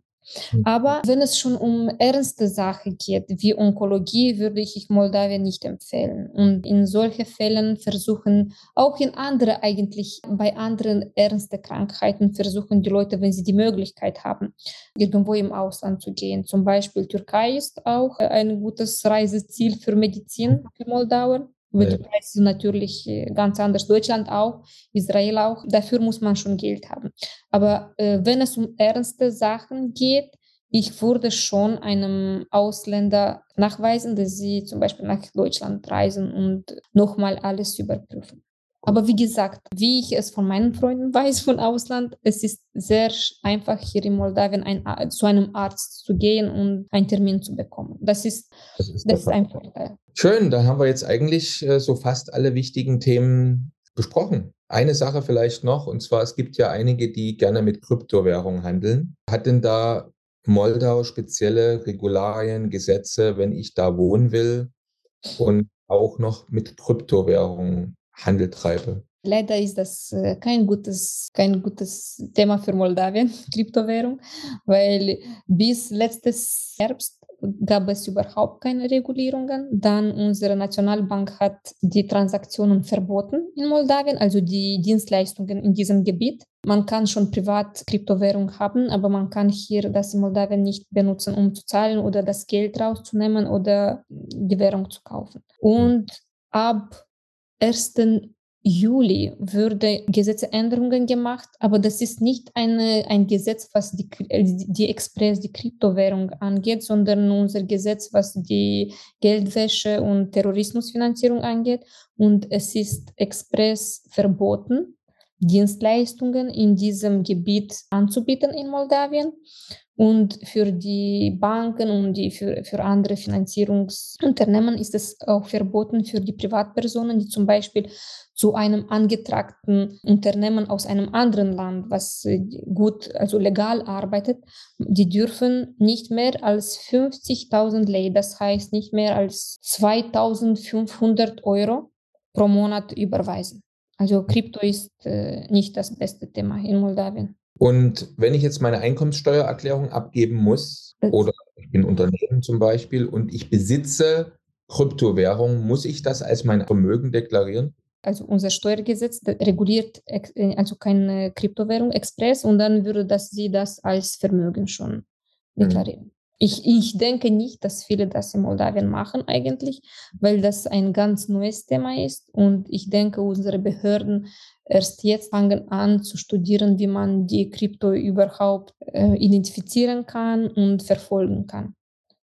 Mhm. Aber wenn es schon um ernste Sachen geht, wie Onkologie, würde ich Moldawien nicht empfehlen. Und in solchen Fällen versuchen, auch in andere eigentlich, bei anderen ernsten Krankheiten versuchen die Leute, wenn sie die Möglichkeit haben, irgendwo im Ausland zu gehen. Zum Beispiel Türkei ist auch ein gutes Reiseziel für Medizin für Moldauer. Preise sind natürlich äh, ganz anders. Deutschland auch, Israel auch. Dafür muss man schon Geld haben. Aber äh, wenn es um ernste Sachen geht, ich würde schon einem Ausländer nachweisen, dass sie zum Beispiel nach Deutschland reisen und nochmal alles überprüfen. Aber wie gesagt, wie ich es von meinen Freunden weiß von Ausland, es ist sehr einfach hier in Moldawien ein, zu einem Arzt zu gehen und einen Termin zu bekommen. Das ist, das ist, das ist ein Vorteil. Schön, da haben wir jetzt eigentlich äh, so fast alle wichtigen Themen besprochen. Eine Sache vielleicht noch, und zwar es gibt ja einige, die gerne mit Kryptowährungen handeln. Hat denn da Moldau spezielle Regularien, Gesetze, wenn ich da wohnen will und auch noch mit Kryptowährungen Handel treibe. Leider ist das äh, kein gutes, kein gutes Thema für Moldawien, [LAUGHS] Kryptowährung, weil bis letztes Herbst gab es überhaupt keine Regulierungen. Dann unsere Nationalbank hat die Transaktionen verboten in Moldawien, also die Dienstleistungen in diesem Gebiet. Man kann schon privat Kryptowährung haben, aber man kann hier das in Moldawien nicht benutzen, um zu zahlen oder das Geld rauszunehmen oder die Währung zu kaufen. Und ab 1. Juli würde Gesetzänderungen gemacht, aber das ist nicht eine, ein Gesetz, was die, die Express, die Kryptowährung angeht, sondern unser Gesetz, was die Geldwäsche und Terrorismusfinanzierung angeht. Und es ist express verboten, Dienstleistungen in diesem Gebiet anzubieten in Moldawien. Und für die Banken und die für, für andere Finanzierungsunternehmen ist es auch verboten für die Privatpersonen, die zum Beispiel zu einem angetragten Unternehmen aus einem anderen Land, was äh, gut, also legal arbeitet, die dürfen nicht mehr als 50.000 Lei, das heißt nicht mehr als 2.500 Euro pro Monat überweisen. Also Krypto ist äh, nicht das beste Thema in Moldawien. Und wenn ich jetzt meine Einkommenssteuererklärung abgeben muss, oder ich bin Unternehmen zum Beispiel und ich besitze Kryptowährung, muss ich das als mein Vermögen deklarieren? Also unser Steuergesetz reguliert äh, also keine Kryptowährung express und dann würde das sie das als Vermögen schon mhm. deklarieren. Mhm. Ich, ich denke nicht, dass viele das in Moldawien machen eigentlich, weil das ein ganz neues Thema ist und ich denke, unsere Behörden erst jetzt fangen an zu studieren, wie man die Krypto überhaupt äh, identifizieren kann und verfolgen kann.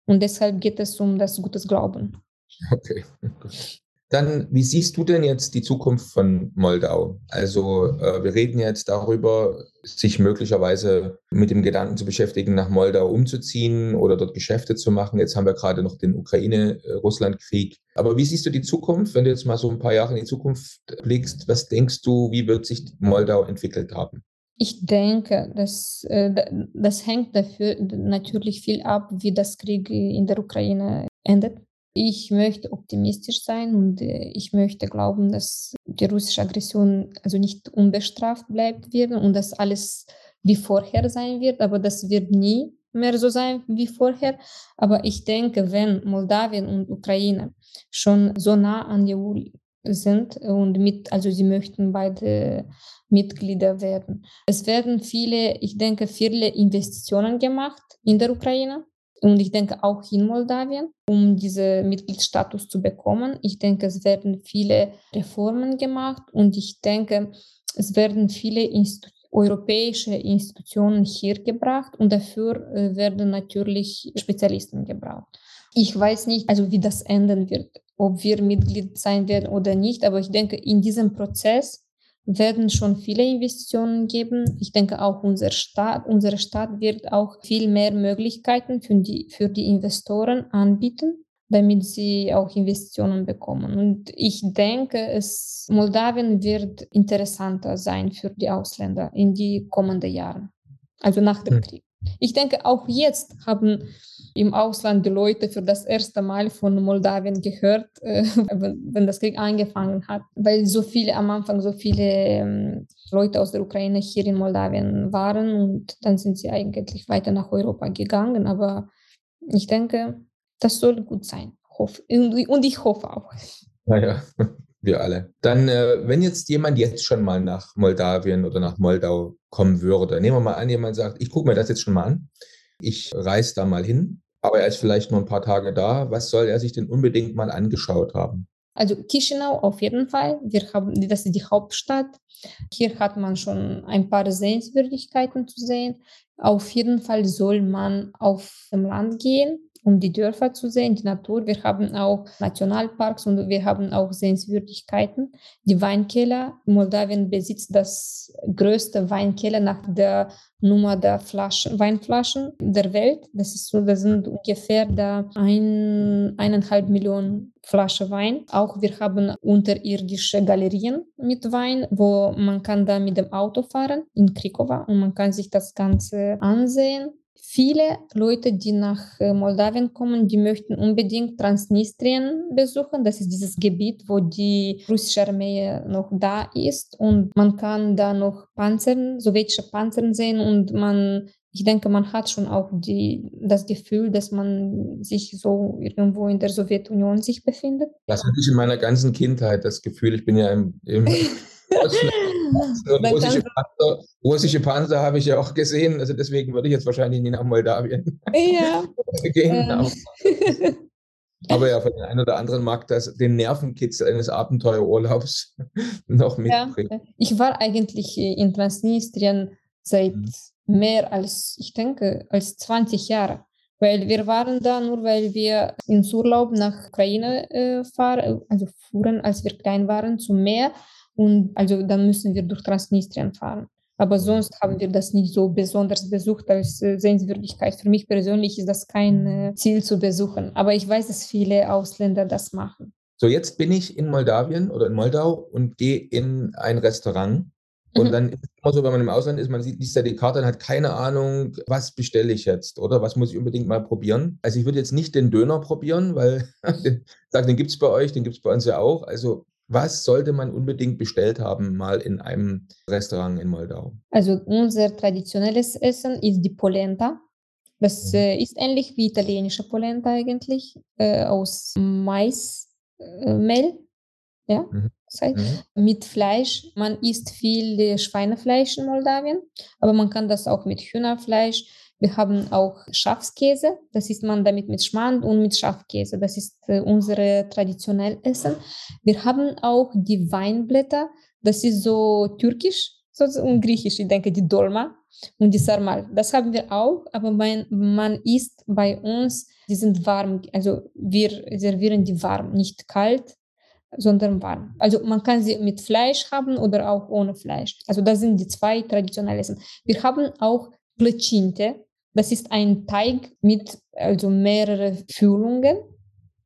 Und deshalb geht es um das gutes Glauben. Okay. [LAUGHS] Dann, wie siehst du denn jetzt die Zukunft von Moldau? Also, äh, wir reden jetzt darüber, sich möglicherweise mit dem Gedanken zu beschäftigen, nach Moldau umzuziehen oder dort Geschäfte zu machen. Jetzt haben wir gerade noch den Ukraine-Russland-Krieg. Aber wie siehst du die Zukunft, wenn du jetzt mal so ein paar Jahre in die Zukunft blickst? Was denkst du, wie wird sich Moldau entwickelt haben? Ich denke, dass, äh, das hängt dafür natürlich viel ab, wie das Krieg in der Ukraine endet. Ich möchte optimistisch sein und äh, ich möchte glauben, dass die russische Aggression also nicht unbestraft bleibt wird und dass alles wie vorher sein wird, aber das wird nie mehr so sein wie vorher. Aber ich denke, wenn Moldawien und Ukraine schon so nah an die EU sind und mit, also sie möchten beide Mitglieder werden. Es werden viele, ich denke, viele Investitionen gemacht in der Ukraine und ich denke auch in Moldawien, um diesen Mitgliedsstatus zu bekommen. Ich denke, es werden viele Reformen gemacht und ich denke, es werden viele Institu europäische Institutionen hier gebracht und dafür äh, werden natürlich Spezialisten gebraucht. Ich weiß nicht, also wie das enden wird, ob wir Mitglied sein werden oder nicht, aber ich denke, in diesem Prozess werden schon viele Investitionen geben. Ich denke auch unser Staat, unsere Stadt wird auch viel mehr Möglichkeiten für die, für die Investoren anbieten, damit sie auch Investitionen bekommen. Und ich denke, es, Moldawien wird interessanter sein für die Ausländer in die kommenden Jahren, also nach dem hm. Krieg. Ich denke, auch jetzt haben im Ausland die Leute für das erste Mal von Moldawien gehört, [LAUGHS] äh, wenn das Krieg angefangen hat, weil so viele am Anfang so viele ähm, Leute aus der Ukraine hier in Moldawien waren und dann sind sie eigentlich weiter nach Europa gegangen. Aber ich denke, das soll gut sein. Und ich hoffe auch. Naja, wir alle. Dann, äh, wenn jetzt jemand jetzt schon mal nach Moldawien oder nach Moldau kommen würde, nehmen wir mal an, jemand sagt, ich gucke mir das jetzt schon mal an, ich reise da mal hin, aber er ist vielleicht nur ein paar Tage da. Was soll er sich denn unbedingt mal angeschaut haben? Also Chisinau auf jeden Fall. Wir haben, das ist die Hauptstadt. Hier hat man schon ein paar Sehenswürdigkeiten zu sehen. Auf jeden Fall soll man auf dem Land gehen um die Dörfer zu sehen, die Natur. Wir haben auch Nationalparks und wir haben auch Sehenswürdigkeiten. Die Weinkeller. Moldawien besitzt das größte Weinkeller nach der Nummer der Flaschen, Weinflaschen der Welt. Das ist so, das sind ungefähr da ein, eineinhalb Millionen Flaschen Wein. Auch wir haben unterirdische Galerien mit Wein, wo man kann da mit dem Auto fahren in Krikova und man kann sich das Ganze ansehen viele Leute, die nach äh, Moldawien kommen, die möchten unbedingt Transnistrien besuchen. Das ist dieses Gebiet, wo die russische Armee noch da ist und man kann da noch Panzern, sowjetische Panzern sehen und man ich denke, man hat schon auch die, das Gefühl, dass man sich so irgendwo in der Sowjetunion sich befindet. Das hatte ich in meiner ganzen Kindheit, das Gefühl. Ich bin ja im, im [LAUGHS] russische, Panzer, russische Panzer habe ich ja auch gesehen, also deswegen würde ich jetzt wahrscheinlich nie nach Moldawien ja. [LAUGHS] gehen. Aber, aber ja, für den einen oder anderen mag das den Nervenkitzel eines Abenteuerurlaubs [LAUGHS] noch mitbringen. Ja. Ich war eigentlich in Transnistrien seit mhm. mehr als, ich denke, als 20 Jahren. Weil wir waren da nur, weil wir ins Urlaub nach Ukraine äh, fahren, also fuhren, als wir klein waren, zum Meer. Und also dann müssen wir durch Transnistrien fahren. Aber sonst haben wir das nicht so besonders besucht als äh, Sehenswürdigkeit. Für mich persönlich ist das kein äh, Ziel zu besuchen. Aber ich weiß, dass viele Ausländer das machen. So, jetzt bin ich in Moldawien oder in Moldau und gehe in ein Restaurant. Und mhm. dann ist es immer so, wenn man im Ausland ist, man sieht, liest ja die Karte und hat keine Ahnung, was bestelle ich jetzt oder was muss ich unbedingt mal probieren. Also ich würde jetzt nicht den Döner probieren, weil [LAUGHS] den, den gibt es bei euch, den gibt es bei uns ja auch. Also was sollte man unbedingt bestellt haben, mal in einem Restaurant in Moldau? Also unser traditionelles Essen ist die Polenta. Das mhm. äh, ist ähnlich wie italienische Polenta eigentlich, äh, aus Maismehl. Äh, ja, mhm. das heißt, mhm. mit Fleisch. Man isst viel Schweinefleisch in Moldawien, aber man kann das auch mit Hühnerfleisch wir haben auch Schafskäse, das isst man damit mit Schmand und mit Schafkäse. Das ist äh, unsere traditionelle Essen. Wir haben auch die Weinblätter, das ist so türkisch so, und griechisch, ich denke die Dolma und die Sarmal. Das haben wir auch, aber man, man isst bei uns, die sind warm, also wir servieren die warm, nicht kalt, sondern warm. Also man kann sie mit Fleisch haben oder auch ohne Fleisch. Also das sind die zwei traditionellen Essen. Wir haben auch Placinte. Das ist ein Teig mit also mehrere Füllungen.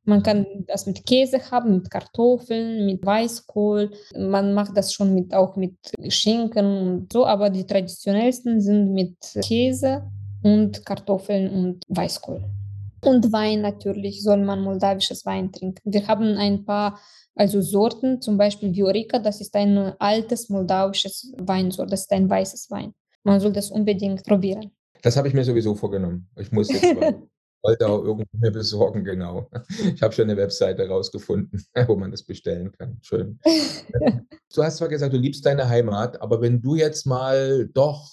Man kann das mit Käse haben, mit Kartoffeln, mit Weißkohl. Man macht das schon mit, auch mit Schinken und so, aber die traditionellsten sind mit Käse und Kartoffeln und Weißkohl. Und Wein natürlich, soll man moldawisches Wein trinken. Wir haben ein paar also Sorten, zum Beispiel Viorica, das ist ein altes moldawisches Weinsort, das ist ein weißes Wein. Man soll das unbedingt probieren. Das habe ich mir sowieso vorgenommen. Ich muss jetzt mal [LAUGHS] Moldau irgendwo mir besorgen, genau. [LAUGHS] Ich habe schon eine Webseite rausgefunden, [LAUGHS] wo man das bestellen kann. Schön. du hast zwar gesagt, du liebst deine Heimat, aber wenn du jetzt mal doch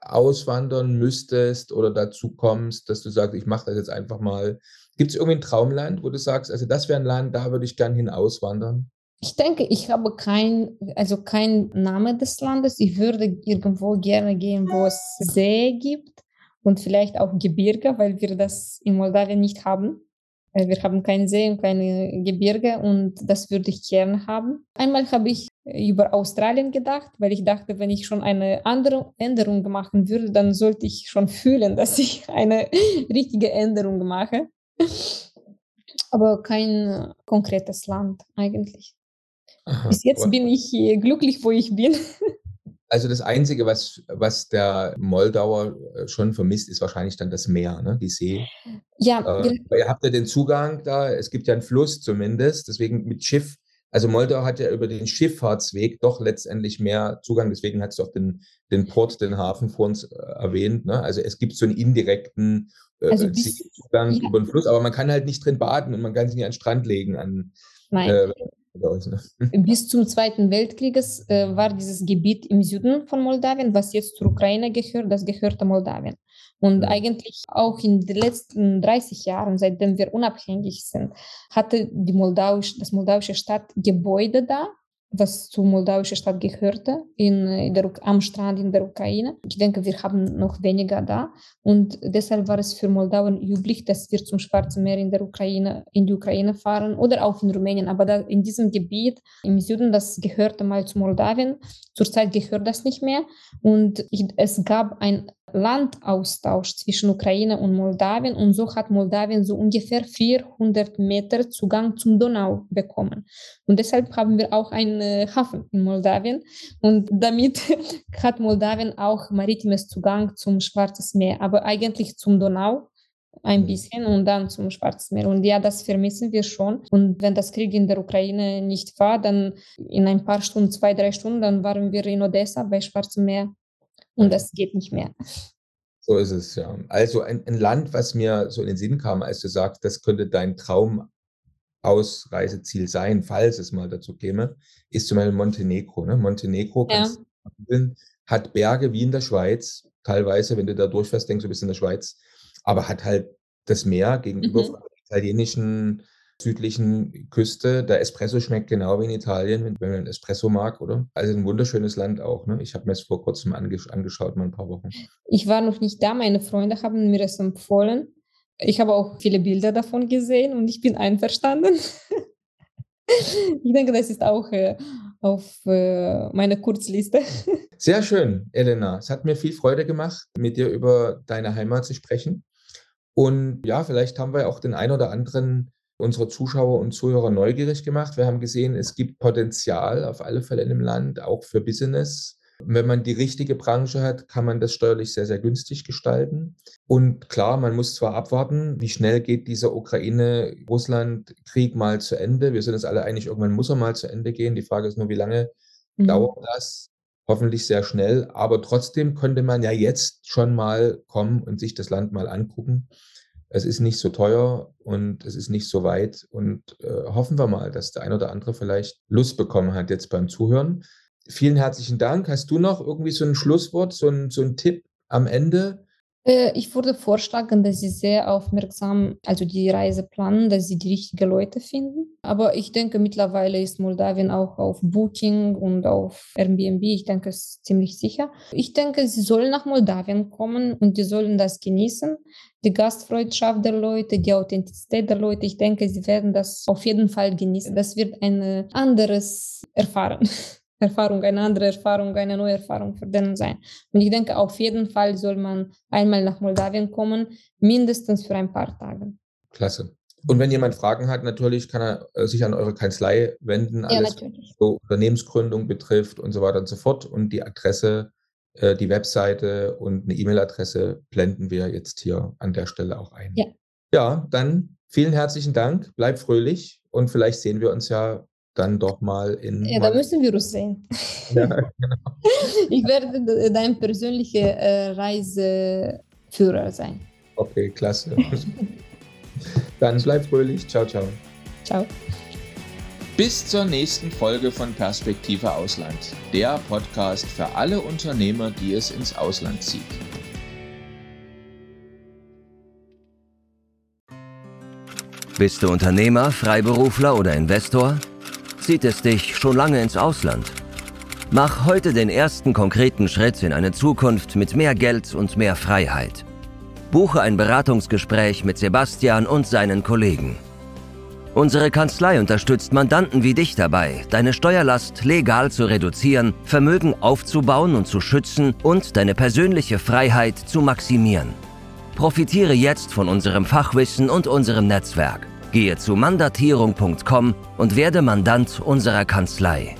auswandern müsstest oder dazu kommst, dass du sagst, ich mache das jetzt einfach mal. Gibt es irgendwie ein Traumland, wo du sagst, also das wäre ein Land, da würde ich gern hin auswandern? Ich denke, ich habe kein, also kein Name des Landes. Ich würde irgendwo gerne gehen, wo es See gibt und vielleicht auch Gebirge, weil wir das in Moldawien nicht haben. Wir haben keinen See und keine Gebirge und das würde ich gerne haben. Einmal habe ich über Australien gedacht, weil ich dachte, wenn ich schon eine andere Änderung machen würde, dann sollte ich schon fühlen, dass ich eine [LAUGHS] richtige Änderung mache. Aber kein konkretes Land eigentlich. Aha, Bis jetzt bin ich glücklich, wo ich bin. [LAUGHS] Also das Einzige, was, was der Moldauer äh, schon vermisst, ist wahrscheinlich dann das Meer, ne? die See. Ja. Äh, ihr habt ja den Zugang da, es gibt ja einen Fluss zumindest, deswegen mit Schiff. Also Moldau hat ja über den Schifffahrtsweg doch letztendlich mehr Zugang, deswegen hat es auch den, den Port, den Hafen vor uns äh, erwähnt. Ne? Also es gibt so einen indirekten äh, also Zugang ja. über den Fluss, aber man kann halt nicht drin baden und man kann sich nicht an den Strand legen an, Nein. Ne? [LAUGHS] Bis zum Zweiten Weltkrieg äh, war dieses Gebiet im Süden von Moldawien, was jetzt zur Ukraine gehört, das gehörte Moldawien. Und eigentlich auch in den letzten 30 Jahren, seitdem wir unabhängig sind, hatte die Moldawisch, das moldawische Stadt Gebäude da, was zur moldawischen Stadt gehörte, in, der, am Strand in der Ukraine. Ich denke, wir haben noch weniger da. Und deshalb war es für Moldawien üblich, dass wir zum Schwarzen Meer in der Ukraine, in die Ukraine fahren oder auch in Rumänien. Aber da, in diesem Gebiet im Süden, das gehörte mal zu Moldawien. Zurzeit gehört das nicht mehr. Und ich, es gab ein Landaustausch zwischen Ukraine und Moldawien und so hat Moldawien so ungefähr 400 Meter Zugang zum Donau bekommen. Und deshalb haben wir auch einen äh, Hafen in Moldawien und damit [LAUGHS] hat Moldawien auch maritimes Zugang zum Schwarzen Meer, aber eigentlich zum Donau ein mhm. bisschen und dann zum Schwarzen Meer. Und ja, das vermissen wir schon. Und wenn das Krieg in der Ukraine nicht war, dann in ein paar Stunden, zwei, drei Stunden, dann waren wir in Odessa bei Schwarzem Meer und das geht nicht mehr. So ist es, ja. Also ein, ein, Land, was mir so in den Sinn kam, als du sagst, das könnte dein Traumausreiseziel sein, falls es mal dazu käme, ist zum Beispiel Montenegro. Ne? Montenegro ja. hat Berge wie in der Schweiz, teilweise, wenn du da durchfährst, denkst du, bist in der Schweiz, aber hat halt das Meer gegenüber mhm. italienischen südlichen Küste. Der Espresso schmeckt genau wie in Italien, wenn, wenn man Espresso mag, oder? Also ein wunderschönes Land auch. Ne? Ich habe mir es vor kurzem angesch angeschaut, mal ein paar Wochen. Ich war noch nicht da, meine Freunde haben mir das empfohlen. Ich habe auch viele Bilder davon gesehen und ich bin einverstanden. [LAUGHS] ich denke, das ist auch äh, auf äh, meine Kurzliste. [LAUGHS] Sehr schön, Elena. Es hat mir viel Freude gemacht, mit dir über deine Heimat zu sprechen. Und ja, vielleicht haben wir auch den ein oder anderen unserer Zuschauer und Zuhörer neugierig gemacht. Wir haben gesehen, es gibt Potenzial auf alle Fälle in dem Land, auch für Business. Wenn man die richtige Branche hat, kann man das steuerlich sehr, sehr günstig gestalten. Und klar, man muss zwar abwarten, wie schnell geht dieser Ukraine-Russland-Krieg mal zu Ende. Wir sind uns alle einig, irgendwann muss er mal zu Ende gehen. Die Frage ist nur, wie lange mhm. dauert das? Hoffentlich sehr schnell. Aber trotzdem könnte man ja jetzt schon mal kommen und sich das Land mal angucken. Es ist nicht so teuer und es ist nicht so weit. Und äh, hoffen wir mal, dass der ein oder andere vielleicht Lust bekommen hat jetzt beim Zuhören. Vielen herzlichen Dank. Hast du noch irgendwie so ein Schlusswort, so ein, so ein Tipp am Ende? Äh, ich würde vorschlagen, dass Sie sehr aufmerksam, also die Reise planen, dass Sie die richtigen Leute finden. Aber ich denke, mittlerweile ist Moldawien auch auf Booking und auf Airbnb. Ich denke, es ist ziemlich sicher. Ich denke, Sie sollen nach Moldawien kommen und die sollen das genießen. Die Gastfreundschaft der Leute, die Authentizität der Leute. Ich denke, Sie werden das auf jeden Fall genießen. Das wird ein anderes Erfahren. [LAUGHS] Erfahrung, eine andere Erfahrung, eine neue Erfahrung für den sein. Und ich denke, auf jeden Fall soll man einmal nach Moldawien kommen, mindestens für ein paar Tage. Klasse. Und wenn jemand Fragen hat, natürlich kann er äh, sich an eure Kanzlei wenden, alles ja, so Unternehmensgründung betrifft und so weiter und so fort. Und die Adresse, äh, die Webseite und eine E-Mail-Adresse blenden wir jetzt hier an der Stelle auch ein. Ja. ja, dann vielen herzlichen Dank, bleib fröhlich und vielleicht sehen wir uns ja dann doch mal in. Ja, da müssen wir uns sehen. [LAUGHS] Ja, genau. Ich werde dein persönlicher äh, Reiseführer sein. Okay, klasse. dann bleib fröhlich. Ciao, ciao. Ciao. Bis zur nächsten Folge von Perspektive Ausland, der Podcast für alle Unternehmer, die es ins Ausland zieht. Bist du Unternehmer, Freiberufler oder Investor? Zieht es dich schon lange ins Ausland. Mach heute den ersten konkreten Schritt in eine Zukunft mit mehr Geld und mehr Freiheit. Buche ein Beratungsgespräch mit Sebastian und seinen Kollegen. Unsere Kanzlei unterstützt Mandanten wie dich dabei, deine Steuerlast legal zu reduzieren, Vermögen aufzubauen und zu schützen und deine persönliche Freiheit zu maximieren. Profitiere jetzt von unserem Fachwissen und unserem Netzwerk. Gehe zu mandatierung.com und werde Mandant unserer Kanzlei.